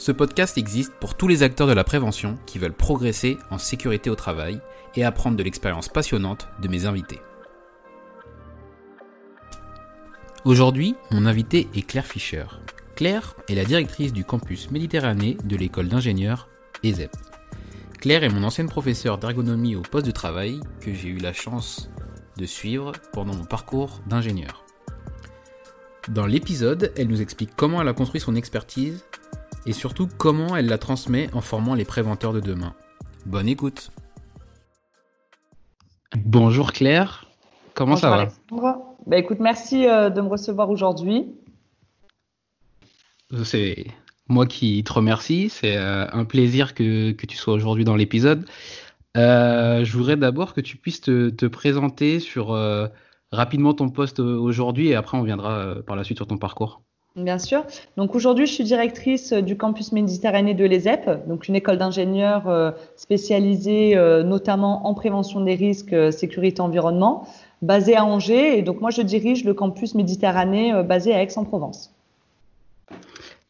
Ce podcast existe pour tous les acteurs de la prévention qui veulent progresser en sécurité au travail et apprendre de l'expérience passionnante de mes invités. Aujourd'hui, mon invité est Claire Fischer. Claire est la directrice du campus Méditerranée de l'école d'ingénieurs ESEP. Claire est mon ancienne professeure d'ergonomie au poste de travail que j'ai eu la chance de suivre pendant mon parcours d'ingénieur. Dans l'épisode, elle nous explique comment elle a construit son expertise et surtout comment elle la transmet en formant les préventeurs de demain. Bonne écoute. Bonjour Claire, comment ça va? Bah, écoute, merci euh, de me recevoir aujourd'hui. C'est moi qui te remercie, c'est euh, un plaisir que, tu sois aujourd'hui dans l'épisode. Euh, je voudrais d'abord que tu puisses te, présenter sur rapidement ton poste aujourd'hui et après on viendra par la suite sur ton parcours. Bien sûr. Donc aujourd'hui, je suis directrice du campus Méditerranée de l'ESEP, donc une école d'ingénieurs euh, spécialisée euh, notamment en prévention des risques, euh, sécurité, environnement, basée à Angers. Et donc moi, je dirige le campus Méditerranée basé à Aix-en-Provence.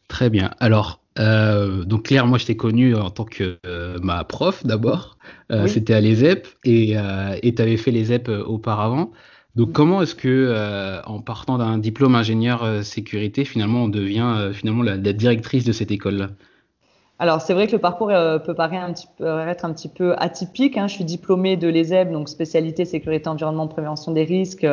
Très bien. Alors, donc Claire, moi, je t'ai connue en tant que ma prof d'abord. C'était à l'ESEP et tu avais fait l'ESEP auparavant. Donc mm. comment est-ce que euh, en partant d'un diplôme ingénieur euh, sécurité, finalement on devient euh, finalement la, directrice de cette école-là alors c'est vrai que le parcours peut paraître un petit peu, être un petit peu atypique. Hein. Je suis diplômée de l'ESEB, donc spécialité sécurité environnement prévention des risques,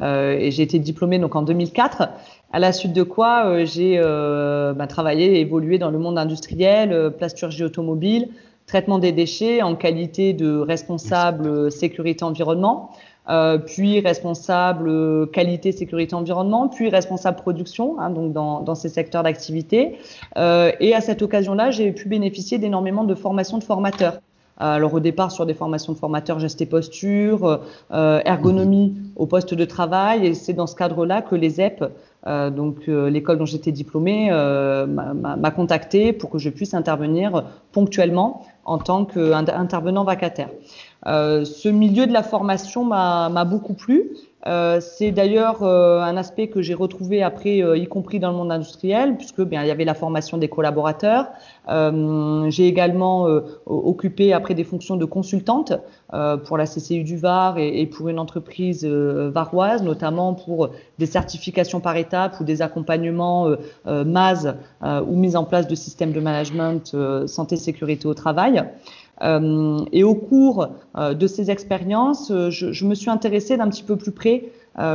et j'ai été diplômée donc en 2004. À la suite de quoi j'ai bah, travaillé et évolué dans le monde industriel, plasturgie automobile, traitement des déchets en qualité de responsable sécurité environnement. Euh, puis responsable euh, qualité, sécurité, environnement, puis responsable production, hein, donc dans, dans, ces secteurs d'activité. Euh, et à cette occasion-là, j'ai pu bénéficier d'énormément de formations de formateurs. Alors au départ sur des formations de formateurs gestes et posture, euh, ergonomie au poste de travail, et c'est dans ce cadre-là que les EP, euh, donc l'école dont j'étais diplômée, m'a contacté pour que je puisse intervenir ponctuellement en tant qu'intervenant vacataire. Euh, ce milieu de la formation m'a beaucoup plu. Euh, c'est d'ailleurs euh, un aspect que j'ai retrouvé après, y compris dans le monde industriel, puisque bien il y avait la formation des collaborateurs. j'ai également occupé après des fonctions de consultante pour la CCU du Var et, et pour une entreprise varoise, notamment pour des certifications par étapes ou des accompagnements MAS ou mise en place de systèmes de management santé sécurité au travail. Euh, et au cours euh, de ces expériences, euh, je, je, me suis intéressée d'un petit peu plus près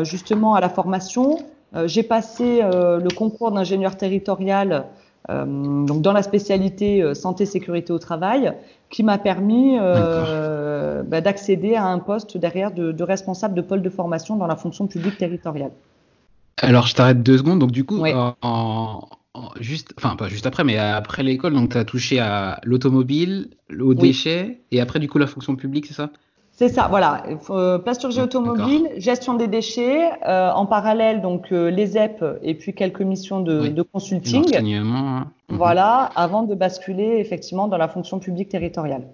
justement à la formation. J'ai passé le concours d'ingénieur territorial donc dans la spécialité santé sécurité au travail, qui m'a permis bah, d'accéder à un poste derrière de, de, responsable de pôle de formation dans la fonction publique territoriale. Alors je t'arrête deux secondes. Donc du coup, en, juste, enfin pas juste après, mais après l'école, donc tu as touché à l'automobile, aux déchets, et après du coup la fonction publique, c'est ça? C'est ça, voilà. Euh, plasturgie automobile, gestion des déchets, euh, en parallèle donc euh, les EP et puis quelques missions de, de consulting. Hein. Mhm. Voilà, avant de basculer effectivement dans la fonction publique territoriale.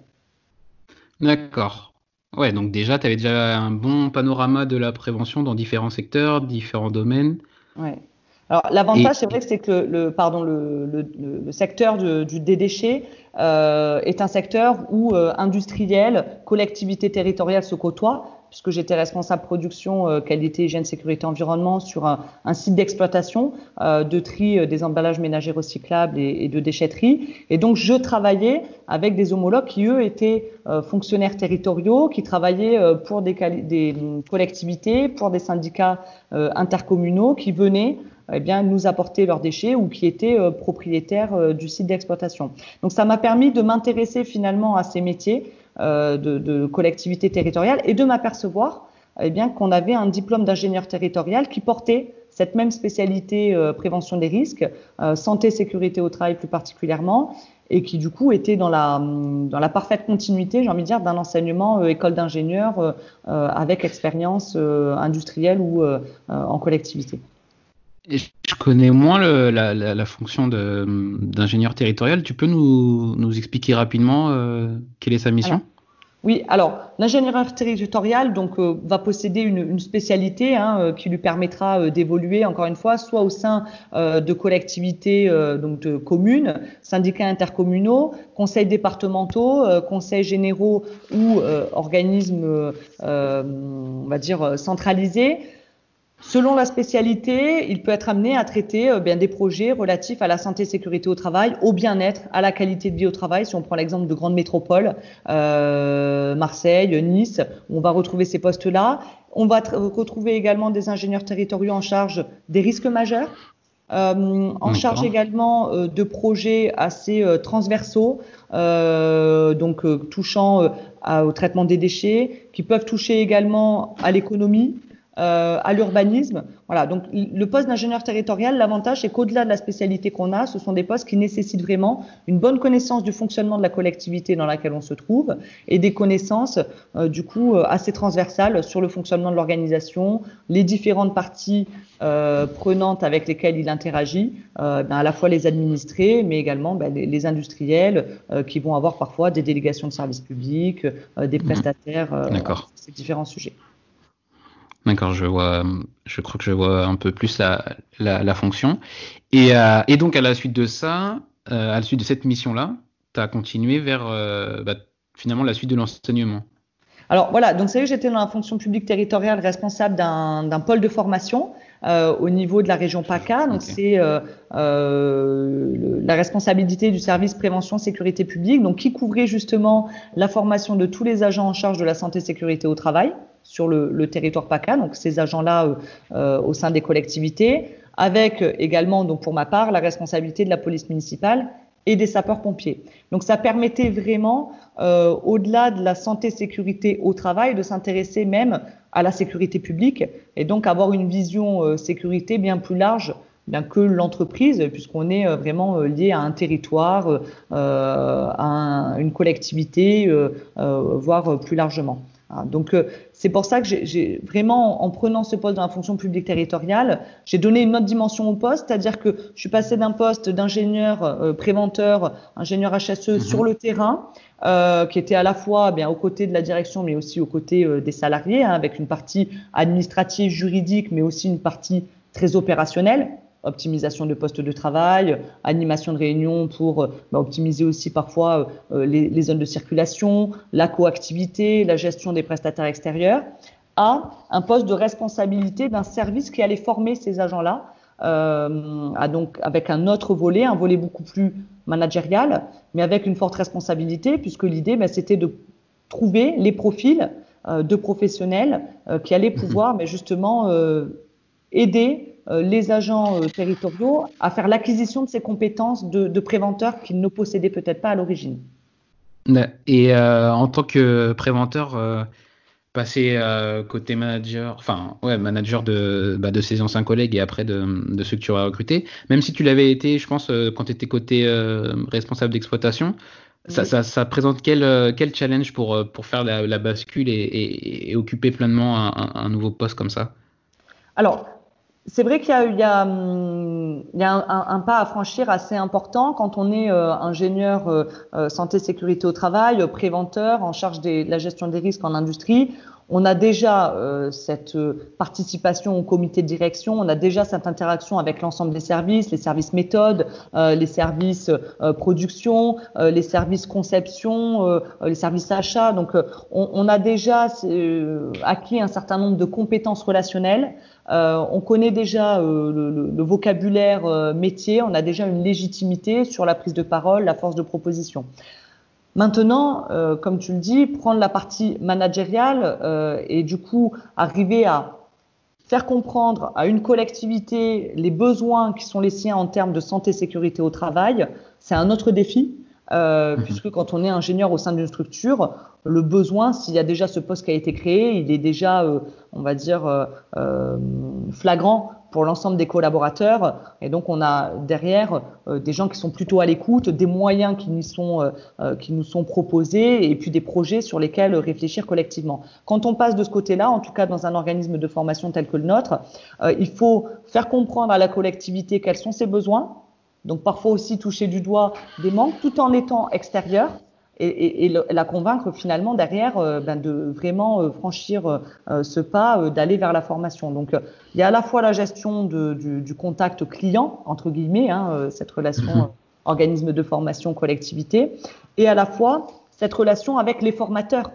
D'accord. Ouais, donc déjà, tu avais déjà un bon panorama de la prévention dans différents secteurs, différents domaines. Ouais. Alors l'avantage, c'est vrai que c'est que le, pardon, le, le, le secteur du, des déchets euh, est un secteur où euh, industriels, collectivités territoriales se côtoient. puisque j'étais responsable production qualité, hygiène, sécurité, environnement sur un, un site d'exploitation de tri des emballages ménagers recyclables et, et, de déchetterie. Et donc, je travaillais avec des homologues qui, eux, étaient fonctionnaires territoriaux, qui travaillaient pour des, des collectivités, pour des syndicats intercommunaux, qui venaient eh bien, nous apporter leurs déchets ou qui étaient euh, propriétaires euh, du site d'exploitation. Donc ça m'a permis de m'intéresser finalement à ces métiers euh, de, de, collectivité territoriale et de m'apercevoir eh bien qu'on avait un diplôme d'ingénieur territorial qui portait cette même spécialité prévention des risques, santé sécurité au travail plus particulièrement, et qui du coup était dans la dans la parfaite continuité, j'ai envie de dire, d'un enseignement école d'ingénieur avec expérience industrielle ou en collectivité je connais moins la, fonction d'ingénieur territorial. Tu peux nous, expliquer rapidement euh, quelle est sa mission? Oui, alors l'ingénieur territorial donc euh, va posséder une, spécialité hein, euh, qui lui permettra d'évoluer encore une fois soit au sein de collectivités donc de communes, syndicats intercommunaux, conseils départementaux, conseils généraux ou organismes on va dire centralisés Selon la spécialité, il peut être amené à traiter euh, bien des projets relatifs à la santé et sécurité au travail, au bien-être, à la qualité de vie au travail. Si on prend l'exemple de grandes métropoles, euh, Marseille, Nice, on va retrouver ces postes-là. On va retrouver également des ingénieurs territoriaux en charge des risques majeurs, euh, en charge également euh, de projets assez euh, transversaux, euh, donc touchant au traitement des déchets, qui peuvent toucher également à l'économie, euh, à l'urbanisme. Voilà, donc le poste d'ingénieur territorial, l'avantage c'est qu'au-delà de la spécialité qu'on a, ce sont des postes qui nécessitent vraiment une bonne connaissance du fonctionnement de la collectivité dans laquelle on se trouve et des connaissances euh, du coup euh, assez transversales sur le fonctionnement de l'organisation, les différentes parties euh, prenantes avec lesquelles il interagit, ben, à la fois les administrés, mais également ben, les, les, industriels qui vont avoir parfois des délégations de services publics, des mmh. prestataires, ces différents sujets. D'accord, je vois, je crois que je vois un peu plus la, la, la fonction. Et, euh, et, donc, à la suite de ça, euh, à la suite de cette mission-là, tu as continué vers euh, bah, finalement la suite de l'enseignement. Alors voilà, donc c'est que j'étais dans la fonction publique territoriale responsable d'un pôle de formation euh, au niveau de la région PACA. Donc okay. c'est euh, euh, la responsabilité du service prévention sécurité publique, donc qui couvrait justement la formation de tous les agents en charge de la santé sécurité au travail sur le, le territoire PACA, donc ces agents-là euh, euh, au sein des collectivités, avec également, donc pour ma part, la responsabilité de la police municipale et des sapeurs-pompiers. Donc ça permettait vraiment, euh, au-delà de la santé-sécurité au travail, de s'intéresser même à la sécurité publique et donc avoir une vision euh, sécurité bien plus large bien que l'entreprise, puisqu'on est euh, vraiment lié à un territoire, euh, à un, une collectivité, voire plus largement. Donc euh, c'est pour ça que j'ai vraiment, en prenant ce poste dans la fonction publique territoriale, j'ai donné une autre dimension au poste, c'est-à-dire que je suis passé d'un poste d'ingénieur euh, préventeur, ingénieur HSE mmh. sur le terrain, euh, qui était à la fois eh bien aux côtés de la direction, mais aussi aux côtés euh, des salariés, hein, avec une partie administrative, juridique, mais aussi une partie très opérationnelle optimisation de postes de travail, animation de réunions pour euh, bah, optimiser aussi parfois euh, les, les, zones de circulation, la coactivité, la gestion des prestataires extérieurs, à un poste de responsabilité d'un service qui allait former ces agents-là, euh, à donc avec un autre volet, un volet beaucoup plus managérial, mais avec une forte responsabilité, puisque l'idée, bah, c'était de trouver les profils euh, de professionnels euh, qui allaient pouvoir mais justement aider euh, les agents euh, territoriaux à faire l'acquisition de ces compétences de, de préventeurs qu'ils ne possédaient peut-être pas à l'origine. Et euh, en tant que préventeur, euh, passer euh, côté manager, enfin ouais, manager de, bah, de ses anciens collègues et après de, de ceux que tu auras recrutés, même si tu l'avais été, je pense, quand tu étais côté responsable d'exploitation, ça, ça, ça, présente quel, quel challenge pour, pour faire la, la bascule et, et, et, occuper pleinement un, un, nouveau poste comme ça? Alors, c'est vrai qu'il y a, il y a, hum, il y a un, pas à franchir assez important quand on est euh, ingénieur euh, euh santé sécurité au travail, préventeur en charge de la gestion des risques en industrie. on a déjà cette participation au comité de direction, on a déjà cette interaction avec l'ensemble des services, les services méthodes, les services production, les services conception, les services achats. Donc, on, on, a déjà acquis un certain nombre de compétences relationnelles. On connaît déjà le, le, vocabulaire métier, on a déjà une légitimité sur la prise de parole, la force de proposition. Maintenant, euh, comme tu le dis, prendre la partie managériale euh, et du coup arriver à faire comprendre à une collectivité les besoins qui sont les siens en termes de santé sécurité au travail, c'est un autre défi. Euh, mhm. puisque quand on est ingénieur au sein d'une structure, le besoin, s'il y a déjà ce poste qui a été créé, il est déjà, on va dire, flagrant pour l'ensemble des collaborateurs. Et donc, on a derrière euh, des gens qui sont plutôt à l'écoute, des moyens qui nous, sont, euh, euh, qui nous sont proposés et puis des projets sur lesquels réfléchir collectivement. Quand on passe de ce côté-là, en tout cas dans un organisme de formation tel que le nôtre, il faut faire comprendre à la collectivité quels sont ses besoins. Donc, parfois aussi toucher du doigt des manques tout en étant extérieur et, et, la convaincre finalement derrière euh, ben de vraiment euh, franchir euh, ce pas, d'aller vers la formation. Donc il y a à la fois la gestion de, du, du, contact client entre guillemets, hein, cette relation mhm. organisme de formation collectivité, et à la fois cette relation avec les formateurs.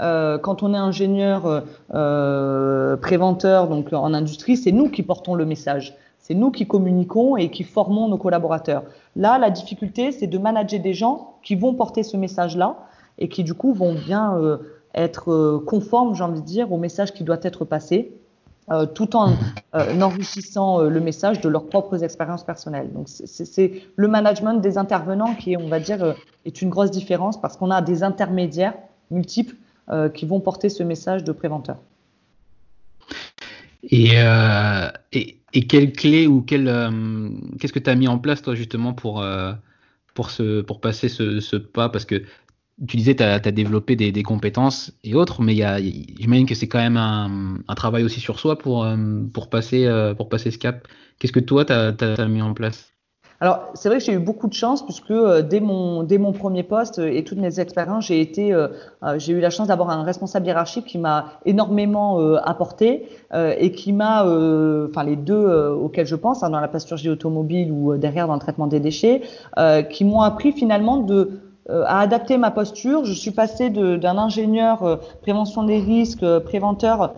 Euh, quand on est ingénieur euh, préventeur donc en industrie, c'est nous qui portons le message. C'est nous qui communiquons et qui formons nos collaborateurs. Là, la difficulté, c'est de manager des gens qui vont porter ce message-là et qui, du coup, vont bien euh, être euh, conformes, j'ai envie de dire, au message qui doit être passé, euh, tout en enrichissant le message de leurs propres expériences personnelles. Donc, c'est le management des intervenants qui, on va dire, est une grosse différence parce qu'on a des intermédiaires multiples qui vont porter ce message de préventeur. Et, euh, et, et, quelle clé ou quelle, euh, qu'est-ce que tu as mis en place toi justement pour, euh, pour, ce, pour passer ce, ce pas? Parce que tu disais tu as, développé des, des, compétences et autres, mais j'imagine que c'est quand même un, un, travail aussi sur soi pour, euh, pour, passer, euh, pour passer ce cap. Qu'est-ce que toi tu as, as, mis en place? Alors, c'est vrai que j'ai eu beaucoup de chance puisque euh, dès mon dès mon premier poste et toutes mes expériences, j'ai été euh, euh, j'ai eu la chance d'avoir un responsable hiérarchique qui m'a énormément apporté et qui m'a enfin les deux auxquels je pense hein, dans la plasturgie automobile ou derrière dans le traitement des déchets qui m'ont appris finalement de à adapter ma posture. Je suis passée d'un ingénieur prévention des risques, préventeur,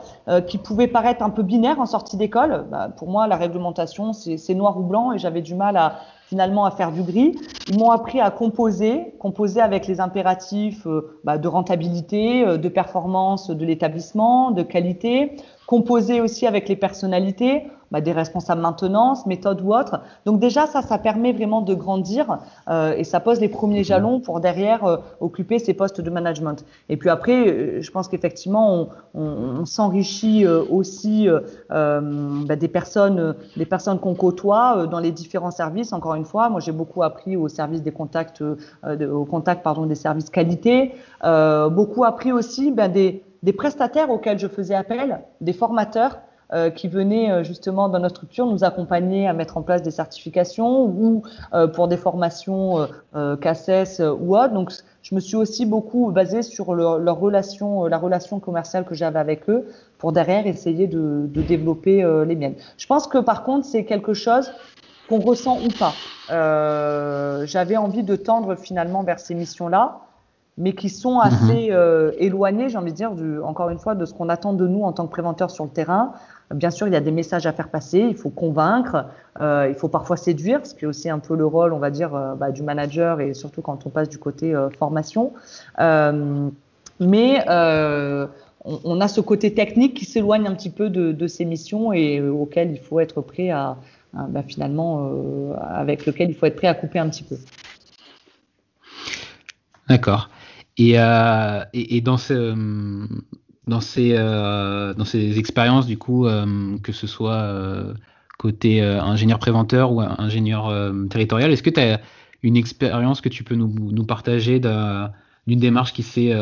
qui pouvait paraître un peu binaire en sortie d'école. Bah, pour moi, la réglementation, c'est noir ou blanc, et j'avais du mal à, finalement à faire du gris. Ils m'ont appris à composer, composer avec les impératifs euh, bah, de rentabilité, euh, de performance de l'établissement, de qualité, composer aussi avec les personnalités, bah, des responsables maintenance, méthode ou autre. Donc déjà, ça, ça permet vraiment de grandir euh, et ça pose les premiers jalons pour derrière euh, occuper ces postes de management. Et puis après, euh, je pense qu'effectivement, on, on, on s'enrichit euh, aussi bah, des personnes, des personnes qu'on côtoie dans les différents services. Encore une fois, moi j'ai beaucoup appris au service des contacts, au contact pardon des services qualité, beaucoup appris aussi bah, des des prestataires auxquels je faisais appel, des formateurs euh, qui venaient euh, justement dans notre structure nous accompagner à mettre en place des certifications ou euh, pour des formations CACES ou autres. Donc, je me suis aussi beaucoup basée sur leur relation, la relation commerciale que j'avais avec eux pour derrière essayer de, de développer les miennes. Je pense que par contre, c'est quelque chose qu'on ressent ou pas. j'avais envie de tendre finalement vers ces missions-là mais qui sont mhm. assez euh, éloignés, j'ai envie de dire, du, encore une fois, de ce qu'on attend de nous en tant que préventeurs sur le terrain. Bien sûr, il y a des messages à faire passer, il faut convaincre, euh, il faut parfois séduire, ce qui est aussi un peu le rôle, on va dire, euh, bah, du manager et surtout quand on passe du côté formation. Mais on, on, a ce côté technique qui s'éloigne un petit peu de, de, ces missions et auquel il faut être prêt à, à bah, finalement, avec lequel il faut être prêt à couper un petit peu. D'accord. Et, euh, et, dans, ce, dans, ces, euh, dans ces expériences, du coup, euh, que ce soit euh, côté euh, ingénieur préventeur ou ingénieur euh, territorial, est-ce que tu as une expérience que tu peux nous, nous partager d'une démarche qui s'est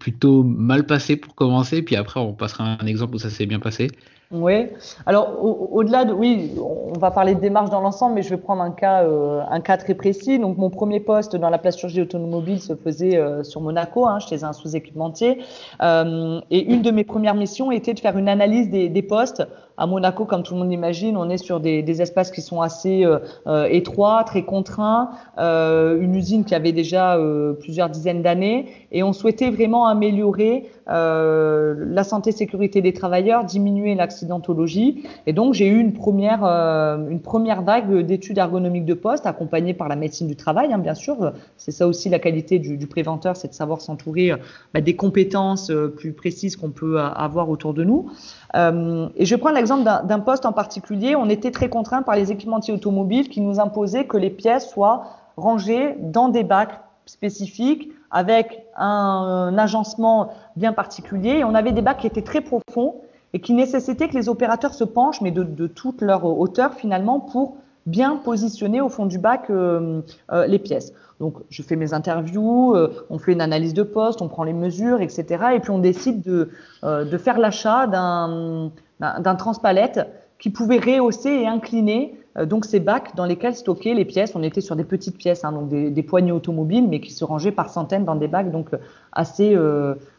plutôt mal passée pour commencer, puis après on passera un exemple où ça s'est bien passé? Oui. Alors au-delà de oui, on va parler de démarche dans l'ensemble, mais je vais prendre un cas euh, un cas très précis. Donc mon premier poste dans la plasturgie automobile se faisait euh, sur Monaco, hein, chez un sous-équipementier, euh, et une de mes premières missions était de faire une analyse des, des postes à Monaco, comme tout le monde l'imagine, on est sur des, espaces qui sont assez euh, euh étroits, très contraints, euh, une usine qui avait déjà plusieurs dizaines d'années, et on souhaitait vraiment améliorer la santé sécurité des travailleurs, diminuer l'accidentologie. Et donc j'ai eu une première une première vague d'études ergonomiques de poste, accompagnée par la médecine du travail, hein, bien sûr. C'est ça aussi la qualité du, préventeur, c'est de savoir s'entourer bah, des compétences plus précises qu'on peut avoir autour de nous. Et je prends l'exemple d'un poste en particulier. On était très contraint par les équipementiers automobiles qui nous imposaient que les pièces soient rangées dans des bacs spécifiques avec un, agencement bien particulier. On avait des bacs qui étaient très profonds et qui nécessitaient que les opérateurs se penchent, mais de, toute leur hauteur finalement, pour bien positionner au fond du bac euh, euh, les pièces. Donc, je fais mes interviews, euh, on fait une analyse de poste, on prend les mesures, etc. Et puis, on décide de, de faire l'achat d'un, d'un transpalette qui pouvait rehausser et incliner euh, donc ces bacs dans lesquels stocker les pièces. On était sur des petites pièces, hein, donc des, poignées automobiles, mais qui se rangeaient par centaines dans des bacs, donc assez,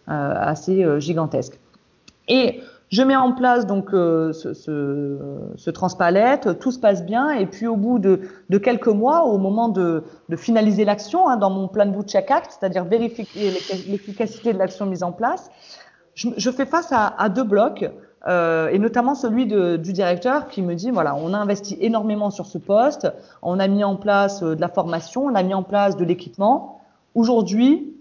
assez gigantesques. Et je mets en place donc euh, ce, transpalette, tout se passe bien, et puis au bout de, de quelques mois, au moment de, de finaliser l'action, hein, dans mon plan de bout check act, c'est-à-dire vérifier l'efficacité de l'action mise en place, je, fais face à deux blocs. Euh, et notamment celui de, du directeur qui me dit voilà, on a investi énormément sur ce poste, on a mis en place euh, de la formation, on a mis en place de l'équipement. Aujourd'hui,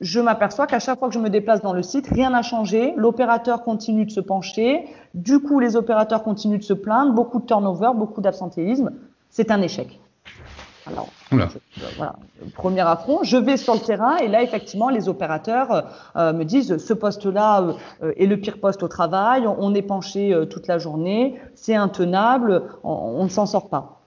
je m'aperçois qu'à chaque fois que je me déplace dans le site, rien n'a changé. L'opérateur continue de se pencher. Du coup, les opérateurs continuent de se plaindre. Beaucoup de turnover, beaucoup d'absentéisme. C'est un échec. Alors, voilà, premier affront. Je vais sur le terrain et là, effectivement, les opérateurs euh, me disent ce poste-là euh, est le pire poste au travail. On, est penché euh, toute la journée. C'est intenable. On, on ne s'en sort pas.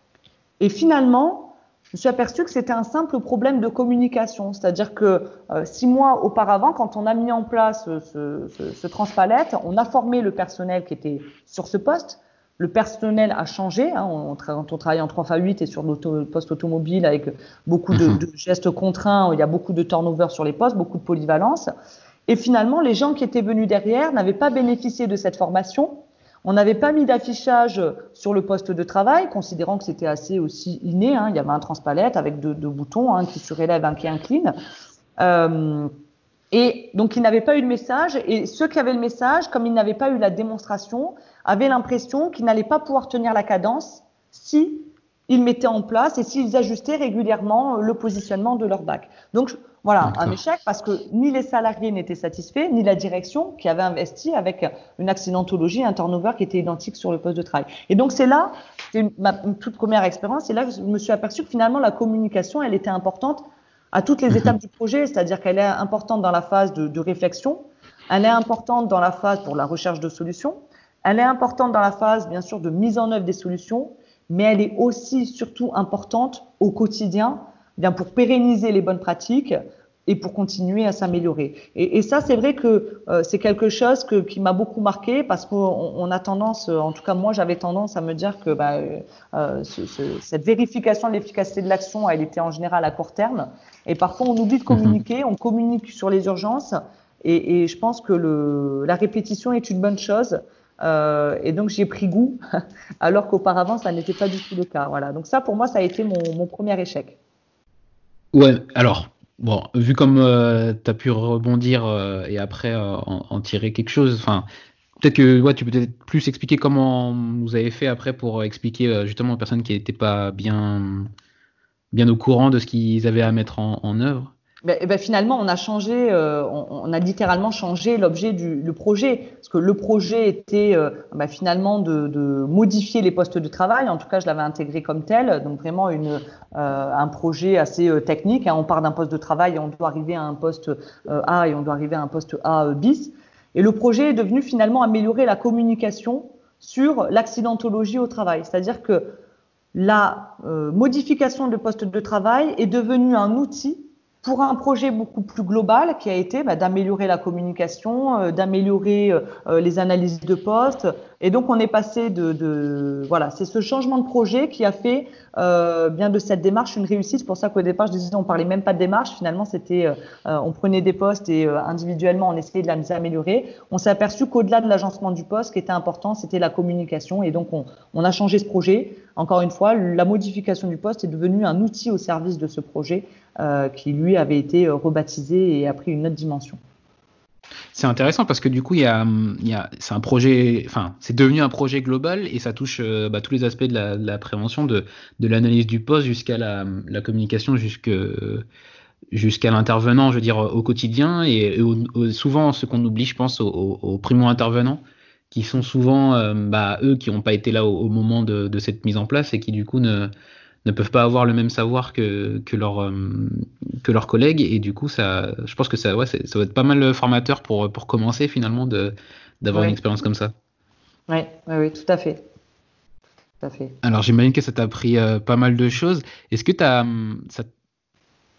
Et finalement, je me suis aperçu que c'était un simple problème de communication. C'est-à-dire que euh, six mois auparavant, quand on a mis en place ce, ce, ce, transpalette, on a formé le personnel qui était sur ce poste. Le personnel a changé. Hein, on, quand on travaille en 3 x 8 et sur le poste automobile avec beaucoup de, mhm. de, gestes contraints, il y a beaucoup de turnover sur les postes, beaucoup de polyvalence. Et finalement, les gens qui étaient venus derrière n'avaient pas bénéficié de cette formation on n'avait pas mis d'affichage sur le poste de travail, considérant que c'était assez aussi inné. Hein. Il y avait un transpalette avec deux, deux boutons, un qui surélève, un qui incline. Euh, et donc, ils n'avaient pas eu de message. Et ceux qui avaient le message, comme ils n'avaient pas eu la démonstration, avaient l'impression qu'ils n'allaient pas pouvoir tenir la cadence si ils mettaient en place et s'ils ajustaient régulièrement le positionnement de leur bac. Donc, voilà, un échec parce que ni les salariés n'étaient satisfaits, ni la direction qui avait investi avec une accidentologie, un turnover qui était identique sur le poste de travail. Et donc c'est là, c'est ma toute première expérience, c'est là que je me suis aperçu que finalement la communication, elle était importante à toutes les mhm. étapes du projet, c'est-à-dire qu'elle est importante dans la phase de, de réflexion, elle est importante dans la phase pour la recherche de solutions, elle est importante dans la phase, bien sûr, de mise en œuvre des solutions, mais elle est aussi, surtout, importante au quotidien bien pour pérenniser les bonnes pratiques et pour continuer à s'améliorer. Et, et, ça, c'est vrai que euh, c'est quelque chose que, qui m'a beaucoup marqué parce qu'on on a tendance, en tout cas moi, j'avais tendance à me dire que bah, euh, ce, ce, cette vérification de l'efficacité de l'action, elle était en général à court terme. Et parfois, on oublie de communiquer, on communique sur les urgences. Et, et je pense que le, la répétition est une bonne chose. Euh, et donc j'ai pris goût, alors qu'auparavant ça n'était pas du tout le cas. Voilà. Donc ça, pour moi, ça a été mon, mon premier échec. Ouais, alors, bon, vu comme euh, tu pu rebondir euh, et après euh, en, en, tirer quelque chose, enfin, peut-être que ouais, tu peux peut-être plus expliquer comment vous avez fait après pour expliquer euh, justement aux personnes qui n'étaient pas bien, bien au courant de ce qu'ils avaient à mettre en, en œuvre. Ben, ben, finalement, on a changé, euh, on, on, a littéralement changé l'objet du le projet, parce que le projet était euh, ben, finalement de, de, modifier les postes de travail. En tout cas, je l'avais intégré comme tel, donc vraiment une, euh, un projet assez euh, technique. Hein. On part d'un poste de travail et on doit arriver à un poste euh, A et on doit arriver à un poste A bis. Et le projet est devenu finalement améliorer la communication sur l'accidentologie au travail, c'est-à-dire que la modification de poste de travail est devenue un outil pour un projet beaucoup plus global qui a été bah, d'améliorer la communication, euh, d'améliorer euh, les analyses de poste, Et donc, on est passé de, de voilà, c'est ce changement de projet qui a fait euh, bien de cette démarche une réussite. C'est pour ça qu'au départ, je disais, on parlait même pas de démarche. Finalement, c'était, euh, on prenait des postes et euh, individuellement, on essayait de les améliorer. On s'est aperçu qu'au-delà de l'agencement du poste, ce qui était important, c'était la communication. Et donc, on, on a changé ce projet. Encore une fois, la modification du poste est devenue un outil au service de ce projet euh, qui, lui, avait été rebaptisé et a pris une autre dimension. C'est intéressant parce que du coup, y a, c'est un projet, enfin, c'est devenu un projet global et ça touche euh, bah, tous les aspects de la, prévention, de, l'analyse du poste jusqu'à la, la communication, jusqu'à l'intervenant, je veux dire, au quotidien et, souvent ce qu'on oublie, je pense, aux, primo-intervenants qui sont souvent euh, bah, eux qui n'ont pas été là au, moment de, cette mise en place et qui du coup ne, ne peuvent pas avoir le même savoir que, que, leur, euh, que leurs collègues. Et du coup, ça, je pense que ça, ouais, ça va être pas mal formateur pour, pour commencer finalement d'avoir une expérience comme ça. Oui, oui, oui, tout à fait. Tout à fait. Alors j'imagine que ça t'a appris euh, pas mal de choses. Est-ce que as, ça,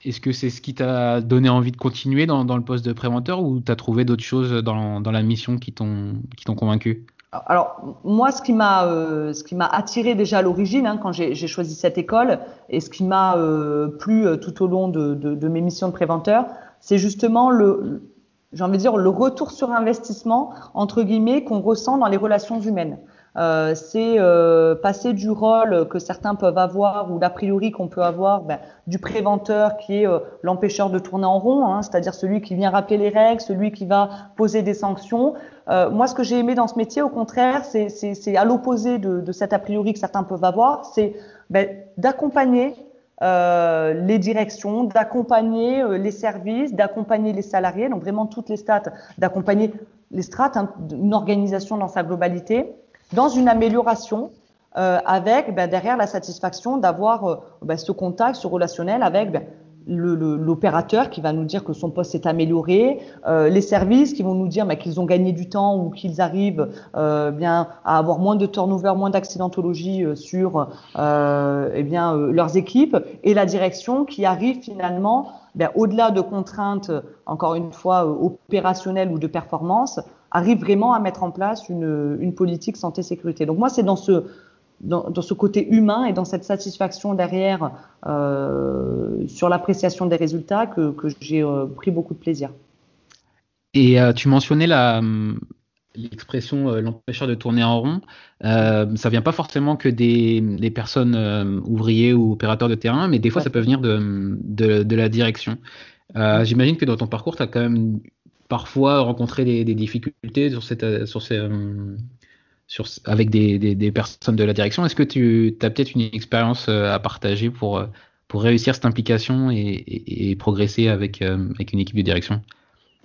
est-ce que c'est ce qui t'a donné envie de continuer dans, dans le poste de préventeur ou tu as trouvé d'autres choses dans, dans la mission qui t'ont convaincu? Alors moi, ce qui m'a euh, ce qui m'a attiré déjà à l'origine hein, quand j'ai choisi cette école et ce qui m'a euh, plu euh, tout au long de, de, de, mes missions de préventeur, c'est justement le j'ai envie de dire le retour sur investissement entre guillemets qu'on ressent dans les relations humaines. Euh, c'est euh, passer du rôle que certains peuvent avoir ou d'a priori qu'on peut avoir ben, du préventeur qui est euh, l'empêcheur de tourner en rond, hein, c'est-à-dire celui qui vient rappeler les règles, celui qui va poser des sanctions. Moi, ce que j'ai aimé dans ce métier, au contraire, c'est à l'opposé de, cet a priori que certains peuvent avoir, c'est ben, d'accompagner euh, les directions, d'accompagner les services, d'accompagner les salariés, donc vraiment toutes les strates, d'accompagner les strates, hein, une organisation dans sa globalité, dans une amélioration euh, avec ben, derrière la satisfaction d'avoir euh, ben, ce contact, ce relationnel avec l'opérateur qui va nous dire que son poste s'est amélioré, euh, les services qui vont nous dire qu'ils ont gagné du temps ou qu'ils arrivent euh, bien à avoir moins de turnover, moins d'accidentologie euh, sur eh bien leurs équipes, et la direction qui arrive finalement au-delà de contraintes, encore une fois opérationnelles ou de performance, arrive vraiment à mettre en place une, une politique santé-sécurité. Donc moi, c'est dans ce, dans, dans, ce côté humain et dans cette satisfaction derrière euh, sur l'appréciation des résultats que, que j'ai euh, pris beaucoup de plaisir. Et euh, tu mentionnais la, l'expression euh, l'empêcheur de tourner en rond. Euh, ça vient pas forcément que des, des personnes ouvriers ou opérateurs de terrain, mais des fois ça peut venir de, de, de la direction. J'imagine que dans ton parcours, tu as quand même parfois rencontré des, des difficultés sur, cette, sur ces, avec des, personnes de la direction. Est-ce que tu as peut-être une expérience euh, à partager pour, euh, pour réussir cette implication et, progresser avec, euh, avec une équipe de direction?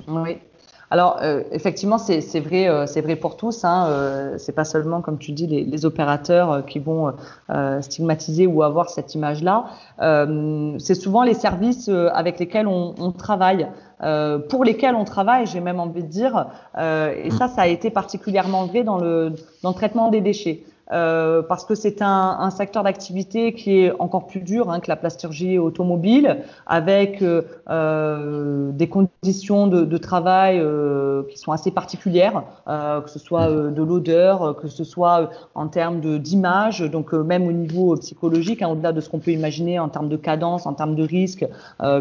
Oui, alors effectivement, c'est vrai, vrai pour tous. Hein, c'est pas seulement, comme tu dis, les, opérateurs qui vont stigmatiser ou avoir cette image-là. c'est souvent les services avec lesquels on travaille. Pour lesquels on travaille, j'ai même envie de dire, et ça, ça a été particulièrement vrai dans le, dans le traitement des déchets. Euh, parce que c'est un, un, secteur d'activité qui est encore plus dur hein, que la plasturgie automobile, avec euh, euh des conditions de, de travail euh, qui sont assez particulières, euh, que ce soit de l'odeur, que ce soit en termes d'image, donc même au niveau psychologique, hein, au-delà de ce qu'on peut imaginer en termes de cadence, en termes de risque,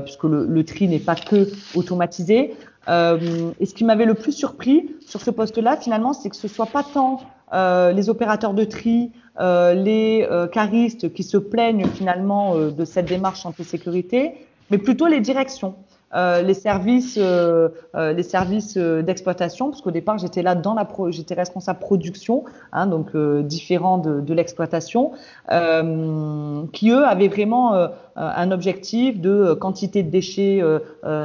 puisque le, le tri n'est pas que automatisé. Et ce qui m'avait le plus surpris sur ce poste-là, finalement, c'est que ce soit pas tant euh, les opérateurs de tri, euh, les euh, caristes qui se plaignent finalement de cette démarche santé-sécurité, mais plutôt les directions. Euh, les services, euh, euh, les services d'exploitation, parce qu'au départ j'étais là dans la, pro j'étais responsable production, hein, donc différent de, de l'exploitation, qui eux avaient vraiment un objectif de quantité de déchets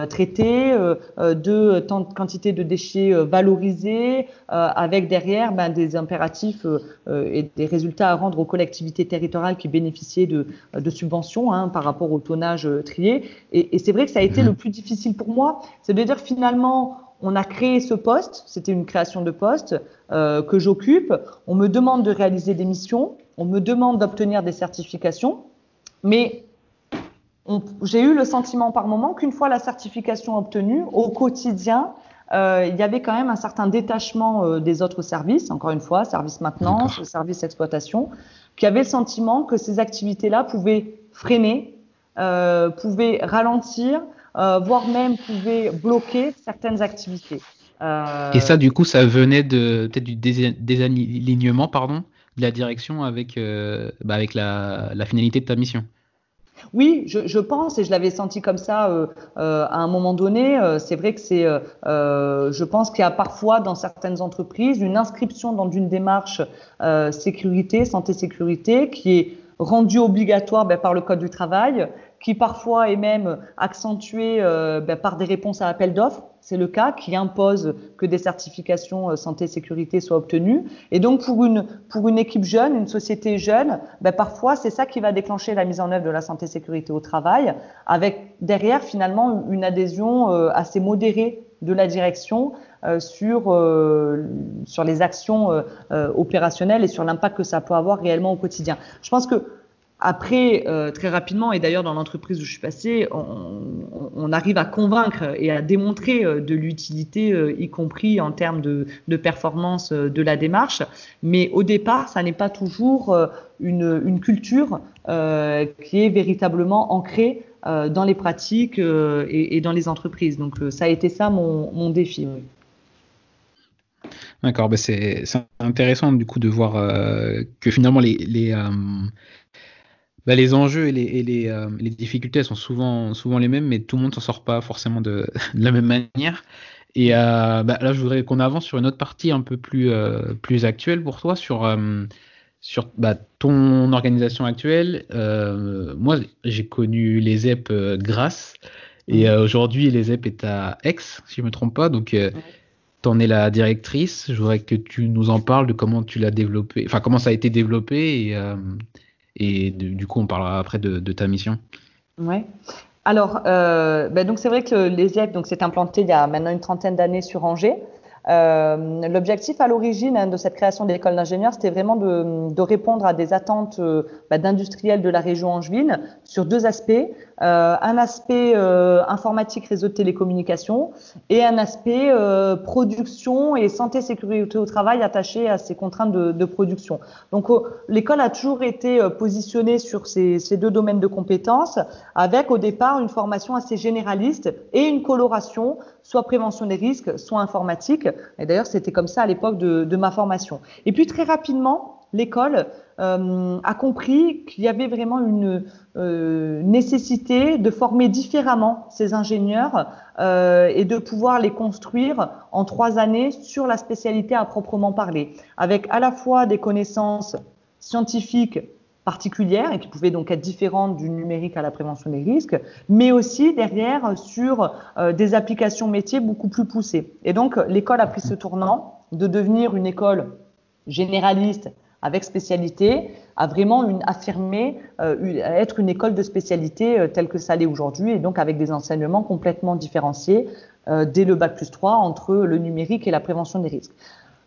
traités, de quantité de déchets valorisés, avec derrière ben, des impératifs et des résultats à rendre aux collectivités territoriales qui bénéficiaient de, de subventions hein, par rapport au tonnage trié. Et, et c'est vrai que ça a été mmh. le plus difficile pour moi, c'est de dire finalement, on a créé ce poste, c'était une création de poste euh, que j'occupe, on me demande de réaliser des missions, on me demande d'obtenir des certifications, mais j'ai eu le sentiment par moment qu'une fois la certification obtenue, au quotidien, euh, il y avait quand même un certain détachement euh, des autres services, encore une fois, service maintenance, service exploitation, qui avaient le sentiment que ces activités-là pouvaient freiner, euh, pouvaient ralentir, euh, voire même pouvaient bloquer certaines activités. Euh, Et ça, du coup, ça venait de peut-être du désalignement, pardon, de la direction avec, bah, avec la, la finalité de ta mission. Oui, je, je, pense et je l'avais senti comme ça euh, euh, à un moment donné. Euh, c'est vrai que c'est, euh, je pense qu'il y a parfois dans certaines entreprises une inscription dans une démarche sécurité, santé sécurité, qui est rendue obligatoire ben, par le code du travail, qui parfois est même accentué ben, par des réponses à appel d'offres c'est le cas, qui impose que des certifications euh, santé sécurité soient obtenues. Et donc pour une pour une équipe jeune, une société jeune, ben parfois c'est ça qui va déclencher la mise en œuvre de la santé sécurité au travail, avec derrière finalement une adhésion euh, assez modérée de la direction euh, sur euh, sur les actions euh, opérationnelles et sur l'impact que ça peut avoir réellement au quotidien. Je pense que après, euh, très rapidement, et d'ailleurs dans l'entreprise où je suis passée, on, arrive à convaincre et à démontrer euh, de l'utilité, euh, y compris en termes de, performance de la démarche. Mais au départ, ça n'est pas toujours une, culture qui est véritablement ancrée dans les pratiques et, dans les entreprises. Donc ça a été ça mon, défi. D'accord, bah c'est intéressant du coup de voir que finalement les bah, les enjeux et, les, et les, euh, les, difficultés sont souvent, souvent les mêmes, mais tout le monde s'en sort pas forcément de, de, la même manière. Et euh, bah, là, je voudrais qu'on avance sur une autre partie un peu plus, euh, plus actuelle pour toi, sur, sur bah, ton organisation actuelle. Moi, j'ai connu les EP grâce, et aujourd'hui, les EP est à Aix, si je me trompe pas. Donc, ouais. tu en es la directrice. Je voudrais que tu nous en parles de comment tu l'as développé, enfin, comment ça a été développé et et du coup, on parlera après de, de ta mission. Ouais. Alors, euh, ben donc c'est vrai que l'ESIEC donc s'est implanté il y a maintenant une trentaine d'années sur Angers. Euh, L'objectif à l'origine hein, de cette création de l'école d'ingénieurs, c'était vraiment de, répondre à des attentes euh, bah, d'industriels de la région angevine sur deux aspects. Euh, un aspect informatique, réseau de télécommunications et un aspect production et santé sécurité au travail attaché à ces contraintes de, production. Donc l'école a toujours été positionnée sur ces, deux domaines de compétences avec au départ une formation assez généraliste et une coloration soit prévention des risques, soit informatique. Et d'ailleurs, c'était comme ça à l'époque de, ma formation. Et puis très rapidement, l'école euh, a compris qu'il y avait vraiment une euh, nécessité de former différemment ces ingénieurs euh, et de pouvoir les construire en trois années sur la spécialité à proprement parler, avec à la fois des connaissances scientifiques particulières et qui pouvaient donc être différentes du numérique à la prévention des risques, mais aussi derrière sur euh, des applications métiers beaucoup plus poussées. Et donc l'école a pris ce tournant de devenir une école généraliste avec spécialité, à vraiment une, euh, être une école de spécialité euh, telle que ça l'est aujourd'hui, et donc avec des enseignements complètement différenciés euh, dès le bac plus 3 entre le numérique et la prévention des risques.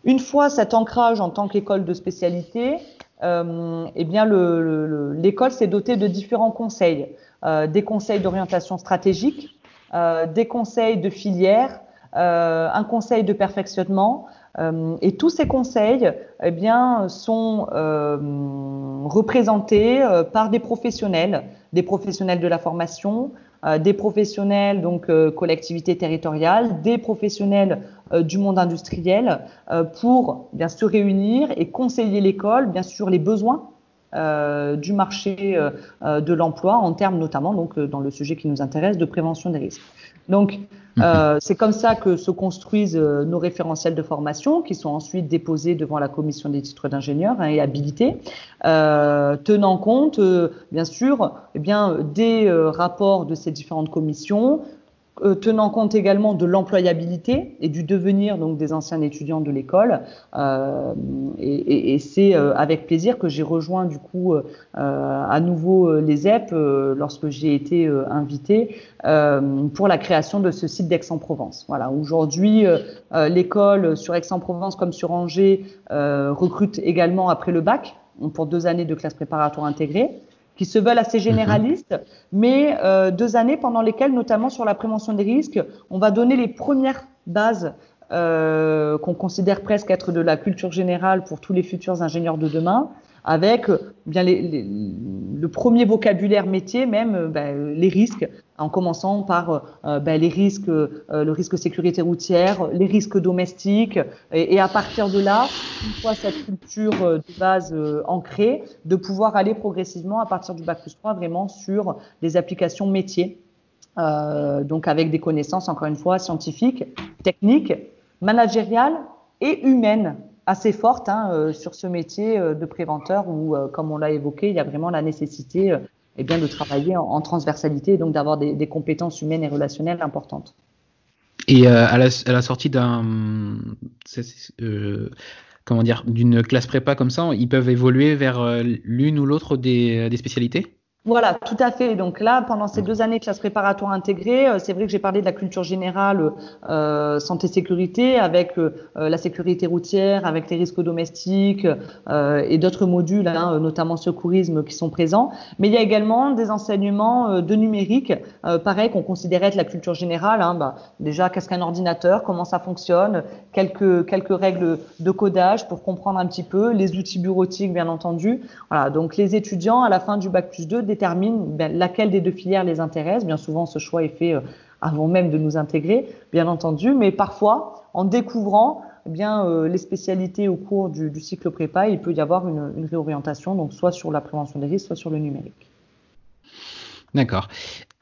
Une fois cet ancrage en tant qu'école de spécialité, euh, eh bien l'école s'est dotée de différents conseils, euh, des conseils d'orientation stratégique, euh, des conseils de filière, un conseil de perfectionnement, et tous ces conseils eh bien, sont représentés par des professionnels, des professionnels de la formation, des professionnels donc collectivités territoriales, des professionnels du monde industriel pour bien se réunir et conseiller l'école, bien sûr les besoins euh, du marché euh, de l'emploi en termes notamment donc dans le sujet qui nous intéresse de prévention des risques. Euh, c'est comme ça que se construisent euh, nos référentiels de formation, qui sont ensuite déposés devant la commission des titres d'ingénieur hein, et habilités, euh, tenant compte, euh, bien sûr, eh bien, des rapports de ces différentes commissions, tenant compte également de l'employabilité et du devenir donc des anciens étudiants de l'école. Euh, et, et, et c'est euh, avec plaisir que j'ai rejoint du coup euh, à nouveau les EP lorsque j'ai été invité pour la création de ce site d'Aix-en-Provence. Voilà, aujourd'hui l'école sur Aix-en-Provence comme sur Angers recrute également après le bac pour deux années de classe préparatoire intégrée qui se veulent assez généralistes, mmh. mais euh, deux années pendant lesquelles, notamment sur la prévention des risques, on va donner les premières base euh, qu'on considère presque être de la culture générale pour tous les futurs ingénieurs de demain, avec euh, bien le premier vocabulaire métier, même euh, ben, les risques, en commençant par ben, les risques, le risque sécurité routière, les risques domestiques, et, à partir de là, une fois cette culture de base ancrée, de pouvoir aller progressivement à partir du bac plus 3 vraiment sur des applications métiers. Euh, donc avec des connaissances, encore une fois, scientifiques, techniques, managériales et humaines assez fortes hein, euh, sur ce métier euh, de préventeur où, comme on l'a évoqué, il y a vraiment la nécessité eh de travailler en, transversalité et donc d'avoir des, compétences humaines et relationnelles importantes. Et à la, sortie comment dire d'une classe prépa comme ça, ils peuvent évoluer vers l'une ou l'autre des spécialités? Voilà, tout à fait. Donc là, pendant ces deux années de classe préparatoire intégrée, euh, c'est vrai que j'ai parlé de la culture générale euh, santé-sécurité avec euh, la sécurité routière, avec les risques domestiques euh, et d'autres modules, hein, notamment secourisme, qui sont présents. Mais il y a également des enseignements de numérique, pareil qu'on considérait être la culture générale. Hein, bah, déjà, qu'est-ce qu'un ordinateur, comment ça fonctionne, quelques quelques règles de codage pour comprendre un petit peu, les outils bureautiques, bien entendu. Voilà. Donc les étudiants à la fin du bac plus 2 détermine ben, laquelle des deux filières les intéresse. Bien souvent, ce choix est fait euh, avant même de nous intégrer, bien entendu, mais parfois, en découvrant eh bien euh, les spécialités au cours du, cycle prépa, il peut y avoir une, réorientation, donc soit sur la prévention des risques, soit sur le numérique. D'accord.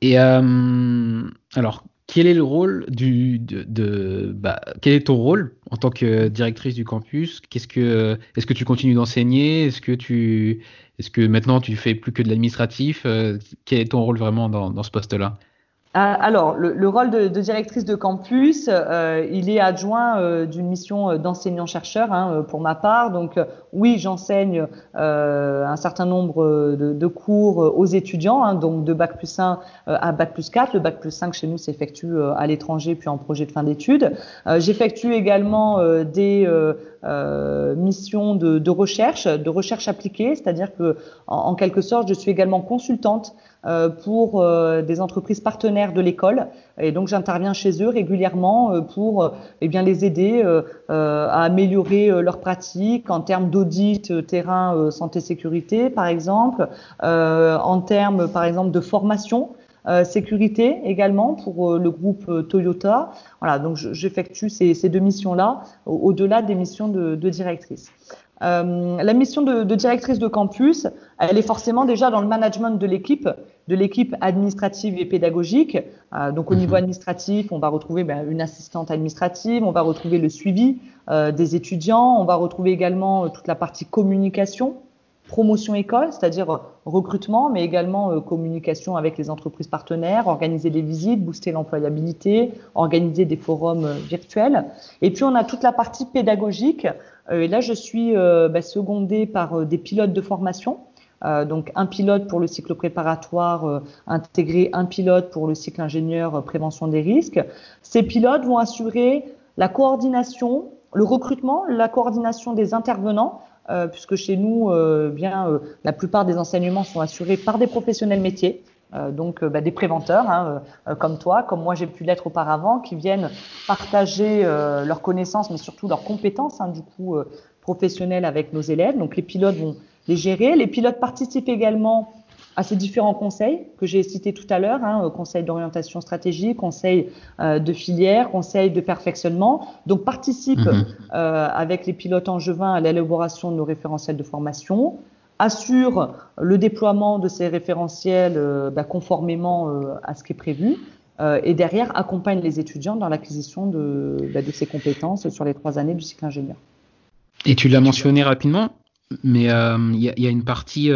Et euh, alors, quel est le rôle du de, bah, quel est ton rôle en tant que directrice du campus? Qu'est-ce que est-ce que tu continues d'enseigner? Est-ce que est-ce que maintenant tu fais plus que de l'administratif euh, Quel est ton rôle vraiment dans ce poste-là? Ah, alors, le, rôle de, directrice de campus, euh, il est adjoint euh, d'une mission euh, d'enseignant-chercheur hein, pour ma part. Donc, oui, j'enseigne un certain nombre de, cours aux étudiants, hein, donc de bac plus 1 à bac plus 4. Le bac plus 5 chez nous s'effectue à l'étranger puis en projet de fin d'études. J'effectue également des missions de, recherche, de recherche appliquée, c'est-à-dire que en, quelque sorte, je suis également consultante euh, pour euh, des entreprises partenaires de l'école. Et donc j'interviens chez eux régulièrement euh, pour eh bien les aider à améliorer leurs pratiques en termes d'audit terrain santé sécurité par exemple, en termes par exemple de formation. Sécurité également pour le groupe Toyota. Voilà, donc j'effectue ces, ces, deux missions-là au-delà des missions de, de directrice. Euh, la mission de, de, directrice de campus, elle est forcément déjà dans le management de l'équipe, de l'équipe administrative et pédagogique. Euh, donc au niveau mhm. administratif, on va retrouver ben, une assistante administrative, on va retrouver le suivi euh, des étudiants, on va retrouver également euh, toute la partie communication, promotion école, c'est-à-dire euh, recrutement, mais également communication avec les entreprises partenaires, organiser des visites, booster l'employabilité, organiser des forums virtuels. Et puis on a toute la partie pédagogique euh, et là, je suis euh, bah, secondée par euh, des pilotes de formation. donc un pilote pour le cycle préparatoire intégré, un pilote pour le cycle ingénieur prévention des risques. Ces pilotes vont assurer la coordination, le recrutement, la coordination des intervenants, puisque chez nous, bien la plupart des enseignements sont assurés par des professionnels métiers. Euh, donc euh, bah, des préventeurs hein, euh, comme toi, comme moi j'ai pu l'être auparavant, qui viennent partager leurs connaissances, mais surtout leurs compétences, hein, du coup professionnelles avec nos élèves. Donc les pilotes vont les gérer. Les pilotes participent également à ces différents conseils que j'ai cités tout à l'heure, hein, conseil d'orientation stratégique, conseil de filière, conseil de perfectionnement. Donc participent mhm. avec les pilotes angevins à l'élaboration de nos référentiels de formation, assure le déploiement de ces référentiels euh, bah, conformément euh, à ce qui est prévu euh, et derrière accompagne les étudiants dans l'acquisition de, bah, de, ces compétences sur les trois années du cycle ingénieur. Et tu l'as mentionné rapidement, mais il y, a une partie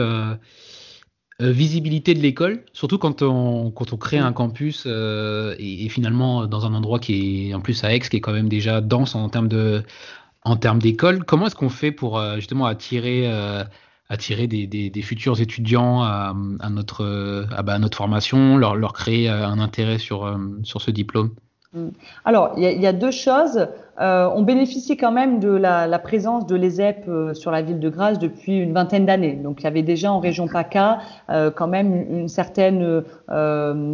visibilité de l'école, surtout quand on, quand on crée un campus et, finalement dans un endroit qui est en plus à Aix, qui est quand même déjà dense en termes de en termes d'école. Comment est-ce qu'on fait pour justement attirer attirer des, des, futurs étudiants à, notre, bah, à, notre formation, leur, leur créer euh, un intérêt sur, euh, sur ce diplôme? Mm. alors, il y, a deux choses. Euh, on bénéficie quand même de la, présence de l'ESEP euh, sur la ville de Grasse depuis une vingtaine d'années. Donc il y avait déjà en région PACA euh, quand même une, certaine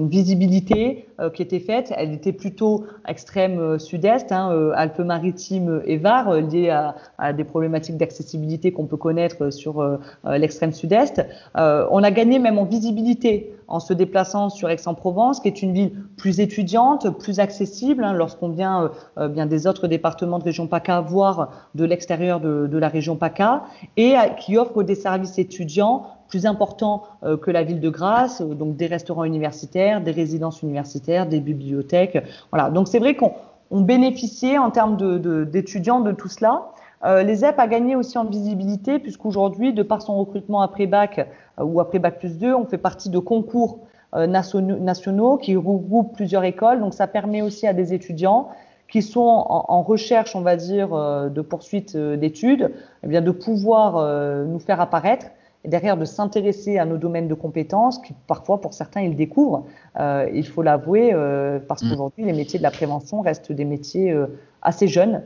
visibilité qui était faite. Elle était plutôt extrême sud-est, hein, Alpes-Maritimes et Var, liée à, des problématiques d'accessibilité qu'on peut connaître sur l'extrême sud-est. on a gagné même en visibilité en se déplaçant sur Aix-en-Provence, qui est une ville plus étudiante, plus accessible hein, lorsqu'on vient euh, bien des autres départements de région PACA, voire de l'extérieur de, de, la région PACA, et euh, qui offre des services étudiants plus importants euh, que la ville de Grasse, euh, donc des restaurants universitaires, des résidences universitaires, des bibliothèques. Voilà. Donc c'est vrai qu'on on bénéficiait en termes d'étudiants de, de, tout cela. Euh, les EP a gagné aussi en visibilité puisqu'aujourd'hui, de par son recrutement après bac euh, ou après bac plus 2, on fait partie de concours euh, nationaux, qui regroupent plusieurs écoles. Donc ça permet aussi à des étudiants qui sont en, recherche, on va dire, de poursuite d'études, eh bien de pouvoir nous faire apparaître et derrière de s'intéresser à nos domaines de compétences, qui parfois pour certains ils découvrent. Euh, il faut l'avouer, euh, parce mm. qu'aujourd'hui les métiers de la prévention restent des métiers euh, assez jeunes,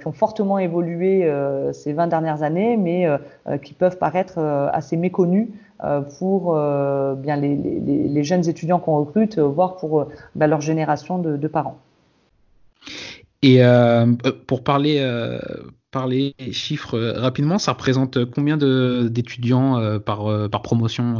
qui ont fortement évolué ces 20 dernières années, mais qui peuvent paraître assez méconnus pour bien les, les, les, jeunes étudiants qu'on recrute, voire pour ben, leur génération de, de parents. Et pour parler parler chiffres euh, rapidement, ça représente combien d'étudiants euh, par, euh, par promotion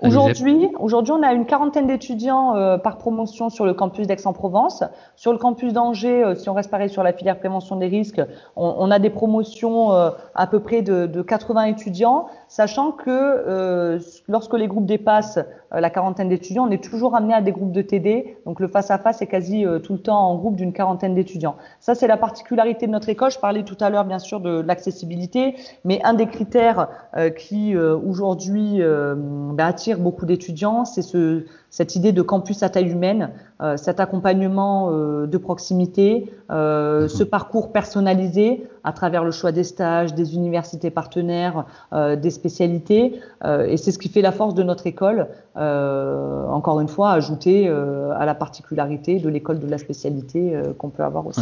Aujourd'hui, aujourd'hui, on a une quarantaine d'étudiants par promotion sur le campus d'Aix-en-Provence. Sur le campus d'Angers, si on reste pareil sur la filière prévention des risques, on, a des promotions à peu près de, de 80 étudiants, sachant que lorsque les groupes dépassent la quarantaine d'étudiants, on est toujours amené à des groupes de TD. Donc le face à face est quasi tout le temps en groupe d'une quarantaine d'étudiants. Ça, c'est la particularité de notre école. Je parlais tout tout à l'heure, bien sûr, de, l'accessibilité, mais un des critères euh, qui euh, aujourd'hui euh, bah, attire beaucoup d'étudiants, c'est ce, cette idée de campus à taille humaine, cet accompagnement de proximité, ce parcours personnalisé à travers le choix des stages, des universités partenaires, des spécialités, et c'est ce qui fait la force de notre école. encore une fois, ajouté à la particularité de l'école de la spécialité qu'on peut avoir aussi.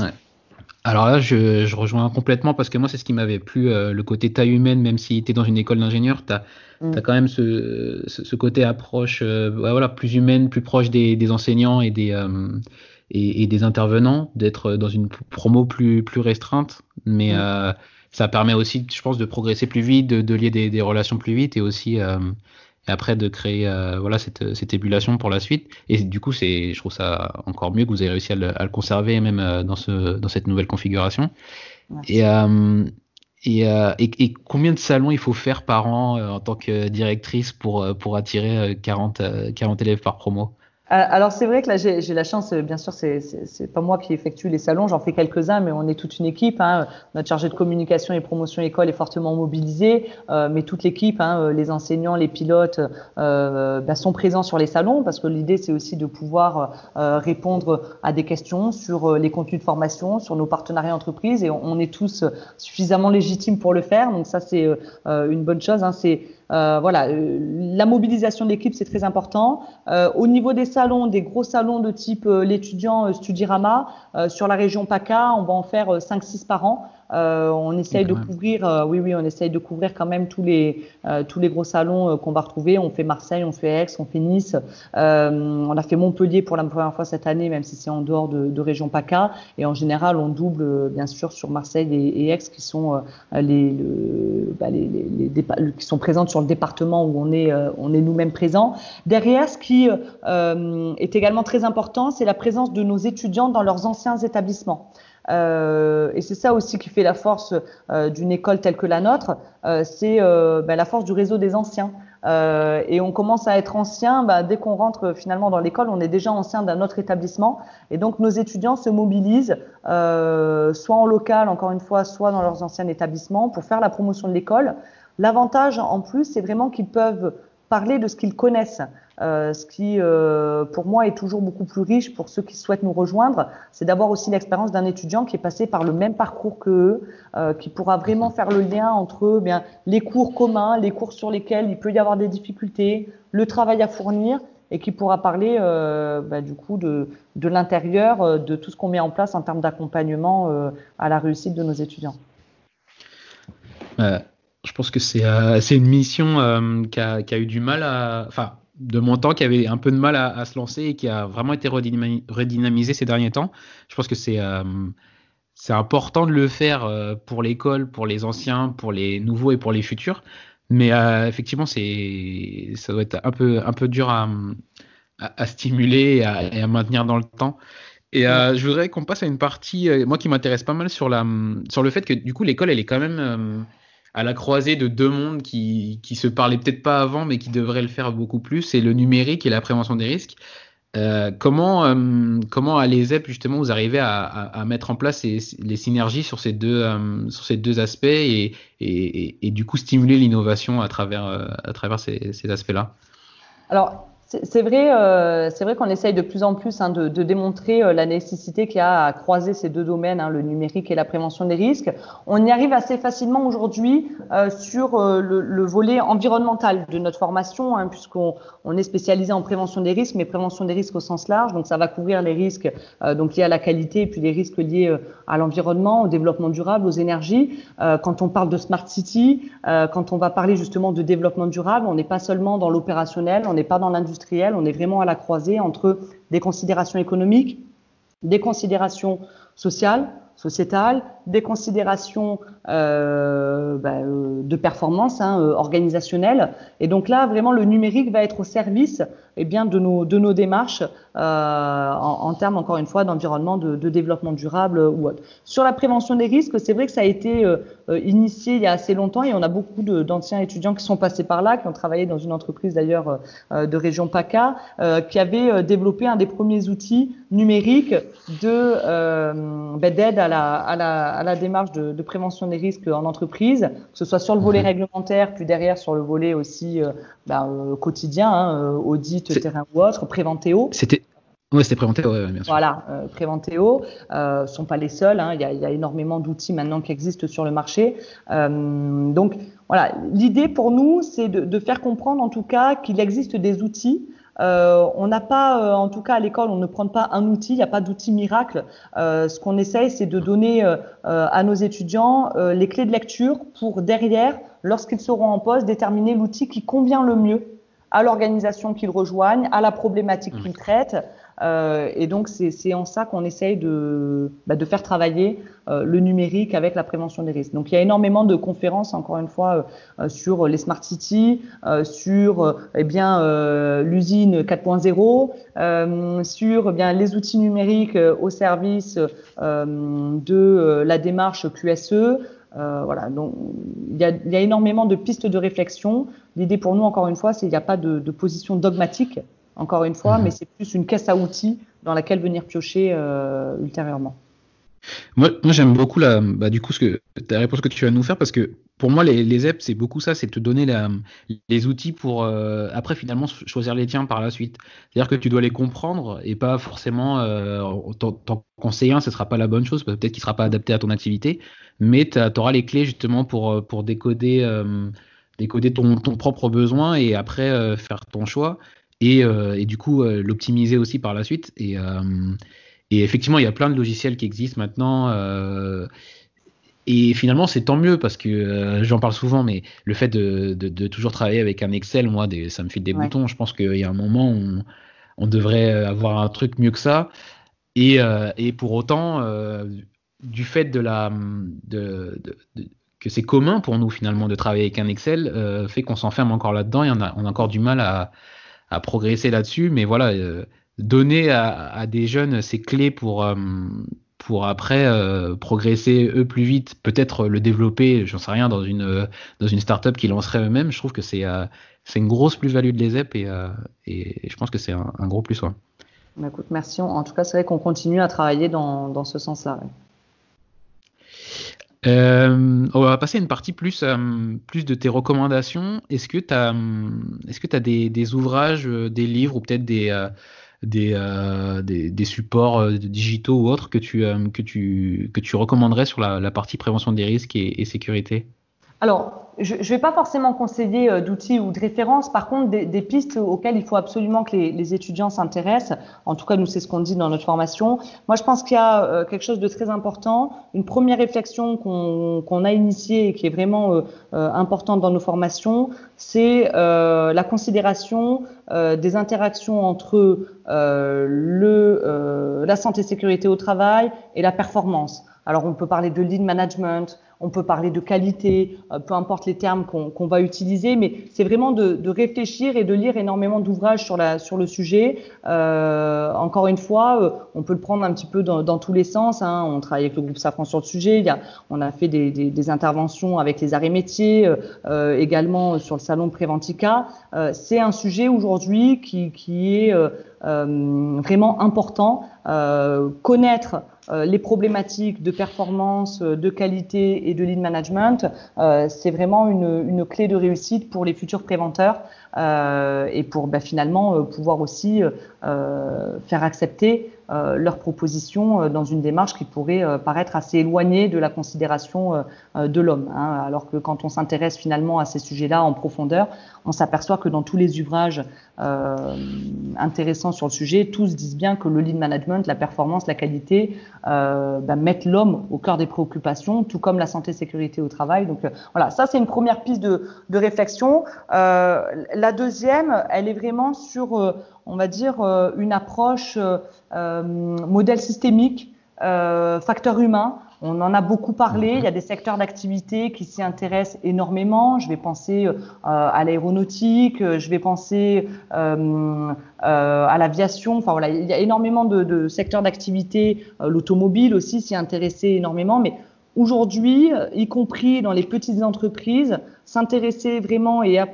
Alors là, je, je, rejoins complètement parce que moi, c'est ce qui m'avait plu, euh, le côté taille humaine, même si tu es dans une école d'ingénieur, tu as, mm. quand même ce, ce, côté approche euh, voilà, plus humaine, plus proche des, des enseignants et des, euh, et, et, des intervenants, d'être dans une promo plus, plus restreinte. Mais mm. ça permet aussi, je pense, de progresser plus vite, de, de lier des, des, relations plus vite et aussi et après de créer euh, voilà cette, cette ébullition pour la suite. Et du coup, c'est, je trouve ça encore mieux que vous ayez réussi à le, à le conserver même euh, dans, ce, dans cette nouvelle configuration. Et, euh, et, euh, et, et, combien de salons il faut faire par an en tant que directrice pour, pour attirer 40, 40 élèves par promo? euh, alors c'est vrai que là j'ai la chance, bien sûr c'est pas moi qui effectue les salons, j'en fais quelques-uns, mais on est toute une équipe. Hein. Notre chargé de communication et promotion école est fortement mobilisé, euh, mais toute l'équipe, hein, les enseignants, les pilotes, euh, bah, sont présents sur les salons parce que l'idée c'est aussi de pouvoir euh, répondre à des questions sur les contenus de formation, sur nos partenariats entreprises, et on, est tous suffisamment légitimes pour le faire. Donc ça c'est une bonne chose. Hein. Euh, voilà, euh, la mobilisation de l'équipe, c'est très important. Euh, au niveau des salons, des gros salons de type l'étudiant Studirama, sur la région PACA, on va en faire 5-6 par an. Euh, on essaye de couvrir, euh, oui, oui, on essaye de couvrir quand même tous les euh, tous les gros salons qu'on va retrouver. On fait Marseille, on fait Aix, on fait Nice. on a fait Montpellier pour la première fois cette année, même si c'est en dehors de, de, région PACA. Et en général, on double bien sûr sur Marseille et, Aix qui sont les, bah, les, les, les, qui sont présentes sur le département où on est on est nous-mêmes présents. Derrière, ce qui est également très important, c'est la présence de nos étudiants dans leurs anciens établissements. Euh, et c'est ça aussi qui fait la force euh, d'une école telle que la nôtre, euh, c'est ben, la force du réseau des anciens. et on commence à être ancien bah, dès qu'on rentre finalement dans l'école, on est déjà ancien d'un autre établissement. Et donc nos étudiants se mobilisent, soit en local, encore une fois, soit dans leurs anciens établissements pour faire la promotion de l'école. L'avantage en plus, c'est vraiment qu'ils peuvent parler de ce qu'ils connaissent. Euh, ce qui, euh, pour moi, est toujours beaucoup plus riche pour ceux qui souhaitent nous rejoindre, c'est d'avoir aussi l'expérience d'un étudiant qui est passé par le même parcours que eux, euh, qui pourra vraiment faire le lien entre bien les cours communs, les cours sur lesquels il peut y avoir des difficultés, le travail à fournir, et qui pourra parler bah, du coup de, de l'intérieur, de tout ce qu'on met en place en termes d'accompagnement à la réussite de nos étudiants. Je pense que c'est une mission qui a, qui, a, eu du mal à. Enfin, de mon temps qui avait un peu de mal à, se lancer et qui a vraiment été redynamisé ces derniers temps. Je pense que c'est euh, c'est important de le faire euh, pour l'école, pour les anciens, pour les nouveaux et pour les futurs. Mais euh, effectivement, ça doit être un peu un peu dur à, à, stimuler et à, et à, maintenir dans le temps. Et je voudrais qu'on passe à une partie, moi qui m'intéresse pas mal sur la sur le fait que du coup l'école elle est quand même à la croisée de deux mondes qui, qui se parlaient peut-être pas avant, mais qui devraient le faire beaucoup plus, c'est le numérique et la prévention des risques. Euh, comment, euh, comment à l'ESEP, justement, vous arrivez à, mettre en place les synergies sur ces deux, euh, sur ces deux aspects et, et, et, du coup stimuler l'innovation à travers, à travers ces, ces aspects-là? Alors, c'est vrai, euh, vrai qu'on essaye de plus en plus hein, de, démontrer euh, la nécessité qu'il y a à croiser ces deux domaines, hein, le numérique et la prévention des risques. On y arrive assez facilement aujourd'hui euh, sur le, le, volet environnemental de notre formation, hein, puisqu'on on est spécialisé en prévention des risques, mais prévention des risques au sens large. Donc ça va couvrir les risques liés à la qualité et puis les risques liés à l'environnement, au développement durable, aux énergies. quand on parle de smart city, quand on va parler justement de développement durable, on n'est pas seulement dans l'opérationnel, on n'est pas dans l'industrie on est vraiment à la croisée entre des considérations économiques, des considérations sociales, sociétales, des considérations euh, bah, euh, de performance hein, euh, organisationnelle. Et donc là, vraiment, le numérique va être au service eh bien, de, nos, de nos démarches en, termes, encore une fois, d'environnement, de, développement durable ou autre. Sur la prévention des risques, c'est vrai que ça a été initié il y a assez longtemps et on a beaucoup d'anciens étudiants qui sont passés par là, qui ont travaillé dans une entreprise d'ailleurs de région PACA, qui avait développé un des premiers outils numériques de ben, d'aide à la, à, la, à la démarche de, de prévention des risques en entreprise, que ce soit sur le volet mhm. réglementaire, puis derrière sur le volet aussi euh, quotidien, hein, euh, audit, terrain ou autre, Préventéo. C'était oui, c'était Préventéo, ouais, bien sûr. Voilà, euh, Préventéo euh, sont pas les seuls. Hein, il, y a, il, y a, énormément d'outils maintenant qui existent sur le marché. Euh, donc voilà, l'idée pour nous, c'est de, de, faire comprendre en tout cas qu'il existe des outils euh, on n'a pas, euh, en tout cas à l'école, on ne prend pas un outil, il n'y a pas d'outil miracle. Euh, ce qu'on essaye, c'est de donner à nos étudiants les clés de lecture pour derrière, lorsqu'ils seront en poste, déterminer l'outil qui convient le mieux à l'organisation qu'ils rejoignent, à la problématique qu'ils traitent. Euh, et donc, c'est en ça qu'on essaye de, bah, de, faire travailler euh, le numérique avec la prévention des risques. Donc, il y a énormément de conférences, encore une fois, euh, sur les smart cities, sur eh bien l'usine 4.0, sur eh bien les outils numériques au service de la démarche QSE. Voilà, donc il y, a, il y, a, énormément de pistes de réflexion. L'idée pour nous, encore une fois, c'est qu'il n'y a pas de, de position dogmatique encore une fois, mhm. mais c'est plus une caisse à outils dans laquelle venir piocher euh, ultérieurement. Moi, j'aime beaucoup la, bah, du coup, la réponse que tu vas nous faire parce que pour moi, les, les EP, c'est beaucoup ça, c'est te donner les outils pour euh, après finalement choisir les tiens par la suite. C'est-à-dire que tu dois les comprendre et pas forcément euh, t'en conseiller un, ce sera pas la bonne chose, peut-être qu'il sera pas adapté à ton activité, mais tu auras les clés justement pour, euh, décoder, euh, décoder ton, propre besoin et après faire ton choix et, du coup l'optimiser aussi par la suite. Et, effectivement, il y a plein de logiciels qui existent maintenant. Et finalement, c'est tant mieux parce que j'en parle souvent, mais le fait de, de, de, toujours travailler avec un Excel, moi, des, ça me file des ouais. boutons. Je pense qu'il y a un moment où on, on, devrait avoir un truc mieux que ça. Et, et pour autant, du fait de la, de, que c'est commun pour nous finalement de travailler avec un Excel, fait qu'on s'enferme encore là-dedans et on a, on a encore du mal à, à progresser là-dessus. Mais voilà, euh, donner à, à, des jeunes ces clés pour, euh, pour après euh, progresser eux plus vite, peut-être le développer, j'en sais rien, dans une, dans une startup qui lancerait eux-mêmes, je trouve que c'est c'est une grosse plus-value de l'ESEP et, et je pense que c'est un, un, gros plus. Ouais. Bah, écoute, merci. En tout cas, c'est vrai qu'on continue à travailler dans, dans ce sens-là. Ouais. Euh, on va passer à une partie plus, euh, plus de tes recommandations. Est-ce que tu as, est-ce que as des, des, ouvrages, euh, des livres ou peut-être des, euh, des, euh, des, des, supports euh, digitaux ou autres que tu, que tu, que tu recommanderais sur la, partie prévention des risques et sécurité? Alors, je ne vais pas forcément conseiller euh, d'outils ou de références, par contre, des, pistes auxquelles il faut absolument que les, étudiants s'intéressent. En tout cas, nous, c'est ce qu'on dit dans notre formation. Moi, je pense qu'il y a euh, quelque chose de très important. Une première réflexion qu'on a initiée et qui est vraiment euh, importante dans nos formations, c'est la considération des interactions entre la santé sécurité au travail et la performance. Alors, on peut parler de lead management, on peut parler de qualité, euh, peu importe les termes qu'on va utiliser, mais c'est vraiment de, réfléchir et de lire énormément d'ouvrages sur, le sujet. Euh, encore une fois, euh, on peut le prendre un petit peu dans, tous les sens. Hein. On travaille avec le groupe Safran sur le sujet. On a fait des, interventions avec les arrêts métiers, également sur le salon Préventica. C'est un sujet aujourd'hui qui, qui est vraiment important. connaître les problématiques de performance, euh, de qualité et de lead management, euh, c'est vraiment une, une, clé de réussite pour les futurs préventeurs et pour bah, finalement pouvoir aussi faire accepter euh, leurs propositions euh, dans une démarche qui pourrait euh, paraître assez éloignée de la considération de l'homme. Hein, alors que quand on s'intéresse finalement à ces sujets-là en profondeur, on s'aperçoit que dans tous les ouvrages intéressants sur le sujet, tous disent bien que le lead management, la performance, la qualité bah, mettent l'homme au cœur des préoccupations, tout comme la santé sécurité au travail. Donc voilà, ça c'est une première piste de, réflexion. Deuxième, elle est vraiment sur on va dire, euh, une approche euh, euh, modèle systémique, facteur humain. On en a beaucoup parlé. Il y a des secteurs d'activité qui s'y intéressent énormément. Je vais penser à l'aéronautique, je vais penser à l'aviation. Enfin voilà, il y a énormément de, de secteurs d'activité. L'automobile aussi s'y intéressait énormément. Mais aujourd'hui, y compris dans les petites entreprises, s'intéresser vraiment et à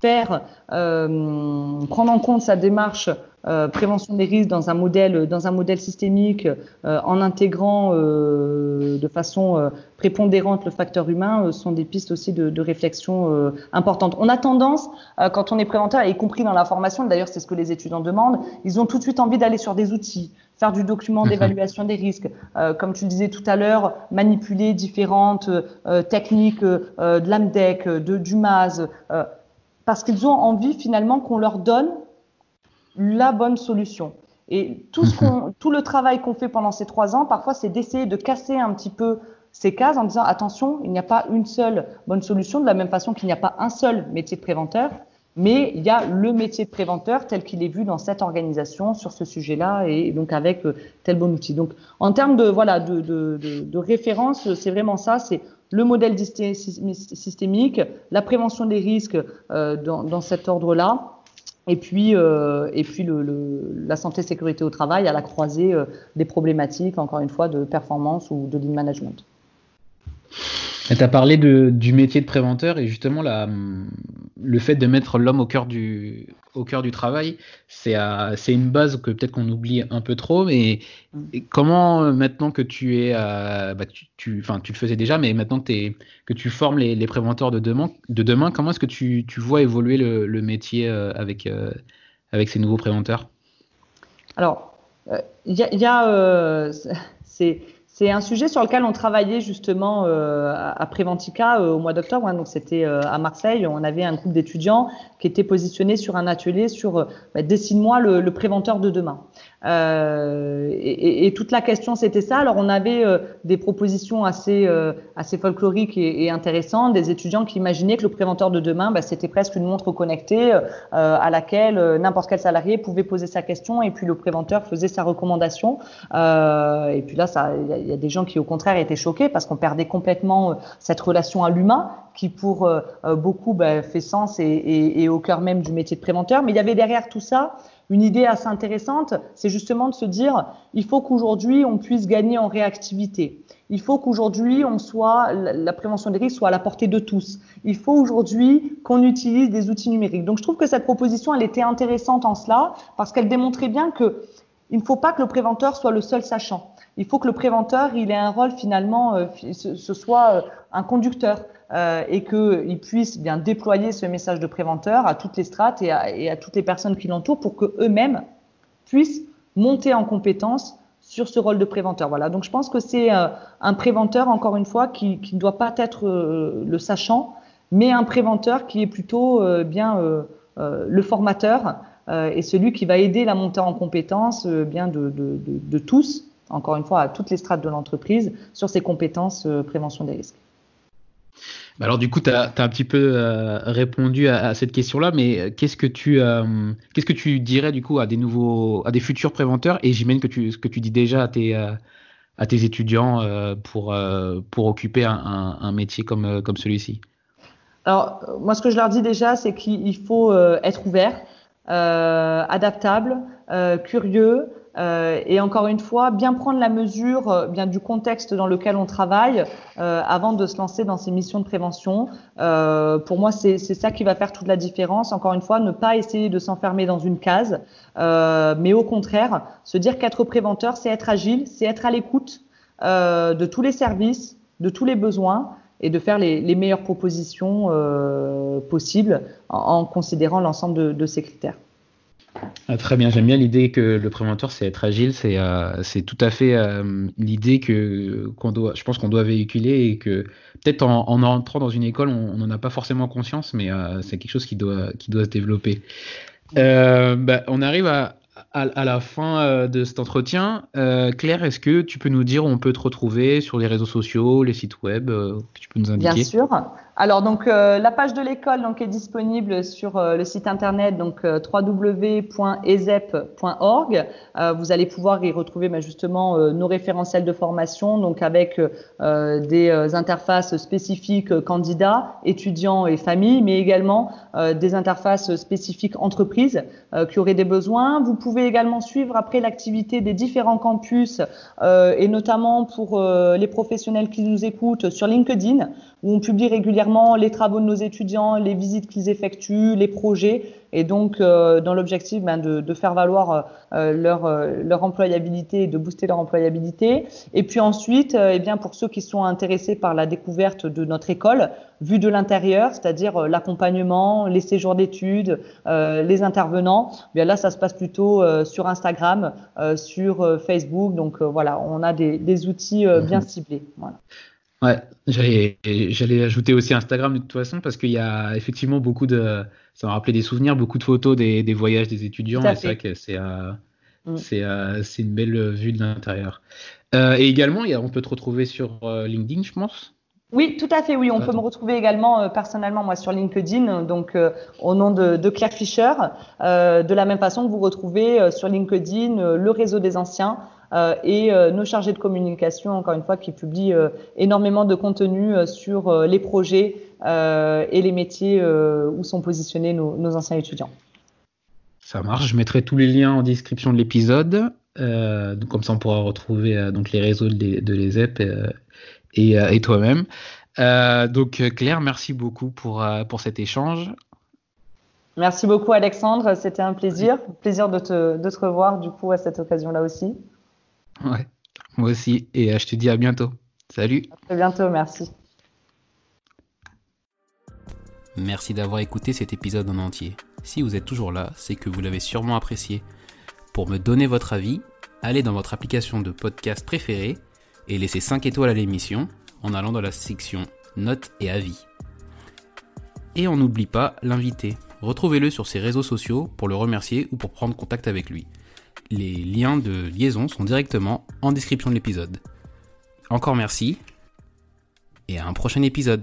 faire euh, prendre en compte sa démarche euh, prévention des risques dans un modèle dans un modèle systémique euh, en intégrant euh, de façon euh, prépondérante le facteur humain sont des pistes aussi de, de réflexion importantes. On a tendance quand on est préventeur, y compris dans la formation, d'ailleurs c'est ce que les étudiants demandent, ils ont tout de suite envie d'aller sur des outils, faire du document mhm. d'évaluation des risques, comme tu le disais tout à l'heure, manipuler différentes techniques de l'AMDEC, de du MAS parce qu'ils ont envie finalement qu'on leur donne la bonne solution. Et tout, ce qu'on, tout le travail qu'on fait pendant ces trois ans, parfois, c'est d'essayer de casser un petit peu ces cases en disant attention, il n'y a pas une seule bonne solution, de la même façon qu'il n'y a pas un seul métier de préventeur, mais il y a le métier de préventeur tel qu'il est vu dans cette organisation sur ce sujet-là et donc avec euh, tel bon outil. Donc, en termes de voilà de, de, de, de référence, c'est vraiment ça. C'est le modèle systémique, la prévention des risques euh, dans, dans, cet ordre-là, et puis, euh, et puis la santé sécurité au travail à la croisée euh, des problématiques, encore une fois, de performance ou de lean management. Tu as parlé de, du métier de préventeur et justement la, le fait de mettre l'homme au cœur du, au cœur du travail, c'est une base que peut-être qu'on oublie un peu trop. Mais comment euh, maintenant que tu es, euh, bah, tu, tu, tu le faisais déjà, mais maintenant que, es, que tu formes les, les préventeurs de demain, de demain comment est-ce que tu, tu, vois évoluer le, le métier euh, avec, euh, avec ces nouveaux préventeurs? Alors, il y a, y a c'est c'est un sujet sur lequel on travaillait justement euh, à Préventica euh, au mois d'octobre. Hein, donc c'était euh, à Marseille. On avait un groupe d'étudiants qui était positionné sur un atelier sur bah, dessine-moi le, préventeur de demain. Euh, et, et, toute la question, c'était ça. Alors, on avait euh, des propositions assez, euh, assez folkloriques et, et, intéressantes, des étudiants qui imaginaient que le préventeur de demain, bah, c'était presque une montre connectée à laquelle n'importe quel salarié pouvait poser sa question et puis le préventeur faisait sa recommandation. et puis là, il y, y, a des gens qui, au contraire, étaient choqués parce qu'on perdait complètement cette relation à l'humain qui, pour beaucoup, bah, fait sens et, et, et au cœur même du métier de préventeur. Mais il y avait derrière tout ça une idée assez intéressante, c'est justement de se dire, il faut qu'aujourd'hui on puisse gagner en réactivité. Il faut qu'aujourd'hui on soit la prévention des risques soit à la portée de tous. Il faut aujourd'hui qu'on utilise des outils numériques. Donc je trouve que cette proposition elle était intéressante en cela parce qu'elle démontrait bien que il ne faut pas que le préventeur soit le seul sachant. Il faut que le préventeur il ait un rôle finalement euh, ce soit euh, un conducteur euh, et qu'il puisse bien déployer ce message de préventeur à toutes les strates et à, toutes les personnes qui l'entourent pour que eux-mêmes puissent monter en compétence sur ce rôle de préventeur. Voilà. Donc je pense que c'est un préventeur, encore une fois, qui, ne doit pas être le sachant, mais un préventeur qui est plutôt bien le formateur et celui qui va aider la montée en compétences bien de, de, tous encore une fois, à toutes les strates de l'entreprise sur ces compétences euh, prévention des risques. Bah alors du coup, tu as, un petit peu euh, répondu à, cette question-là, mais euh, qu'est-ce que tu qu'est-ce que tu dirais du coup à des nouveaux, à des futurs préventeurs? Et j'imagine que tu ce que tu dis déjà à tes à tes étudiants pour pour occuper un, un, métier comme comme celui-ci. Alors moi, ce que je leur dis déjà, c'est qu'il faut être ouvert, adaptable, curieux. Euh, et encore une fois, bien prendre la mesure euh, bien du contexte dans lequel on travaille euh, avant de se lancer dans ces missions de prévention. Euh, pour moi, c'est ça qui va faire toute la différence. Encore une fois, ne pas essayer de s'enfermer dans une case, mais au contraire, se dire qu'être préventeur, c'est être agile, c'est être à l'écoute de tous les services, de tous les besoins et de faire les, meilleures propositions possibles en, considérant l'ensemble de ces critères. Ah, très bien, j'aime bien l'idée que le préventeur c'est être agile, c'est euh, tout à fait euh, l'idée que qu'on doit, je pense qu'on doit véhiculer et que peut-être en, en, entrant dans une école on n'en a pas forcément conscience, mais euh, c'est quelque chose qui doit qui doit se développer. Bah, on arrive à, à, la fin de cet entretien. Claire, est-ce que tu peux nous dire où on peut te retrouver sur les réseaux sociaux, les sites web que tu peux nous indiquer? Bien sûr. Alors donc euh, la page de l'école donc est disponible sur euh, le site internet donc euh, www.ezep.org. vous allez pouvoir y retrouver bah, justement nos référentiels de formation donc avec des interfaces spécifiques candidats, étudiants et familles, mais également des interfaces spécifiques entreprises qui auraient des besoins. Vous pouvez également suivre après l'activité des différents campus et notamment pour les professionnels qui nous écoutent sur LinkedIn où on publie régulièrement les travaux de nos étudiants, les visites qu'ils effectuent, les projets, et donc euh, dans l'objectif ben, de, de, faire valoir euh, leur, euh, leur employabilité et de booster leur employabilité. Et puis ensuite, eh bien pour ceux qui sont intéressés par la découverte de notre école, vue de l'intérieur, c'est-à-dire l'accompagnement, les séjours d'études, les intervenants, eh bien là ça se passe plutôt sur Instagram, sur Facebook. Donc voilà, on a des, des outils bien mhm. ciblés. Voilà. Ouais, j'allais, j'allais ajouter aussi Instagram de toute façon parce qu'il y a effectivement beaucoup de, ça m'a rappelé des souvenirs, beaucoup de photos des, des voyages des étudiants et c'est vrai que c'est, euh, mm. c'est, euh, c'est une belle vue de l'intérieur. Euh, et également, on peut te retrouver sur LinkedIn, je pense. Oui, tout à fait. Oui, on peut me retrouver également euh, personnellement moi sur LinkedIn, donc euh, au nom de, de Claire Fischer. de la même façon que vous retrouvez sur LinkedIn le réseau des anciens, et euh, nos chargés de communication, encore une fois, qui publient euh, énormément de contenu sur les projets et les métiers où sont positionnés nos, anciens étudiants. Ça marche, je mettrai tous les liens en description de l'épisode. comme ça, on pourra retrouver donc les réseaux de, l'ESEP et, et toi-même. donc Claire, merci beaucoup pour, pour cet échange. Merci beaucoup Alexandre, c'était un plaisir, plaisir de te, de te revoir du coup à cette occasion-là aussi. Ouais, moi aussi. Et euh, je te dis à bientôt. Salut. À très bientôt, merci. Merci d'avoir écouté cet épisode en entier. Si vous êtes toujours là, c'est que vous l'avez sûrement apprécié. Pour me donner votre avis, allez dans votre application de podcast préférée et laissez 5 étoiles à l'émission en allant dans la section Notes et avis. Et on n'oublie pas l'invité. Retrouvez-le sur ses réseaux sociaux pour le remercier ou pour prendre contact avec lui. Les liens de liaison sont directement en description de l'épisode. Encore merci et à un prochain épisode.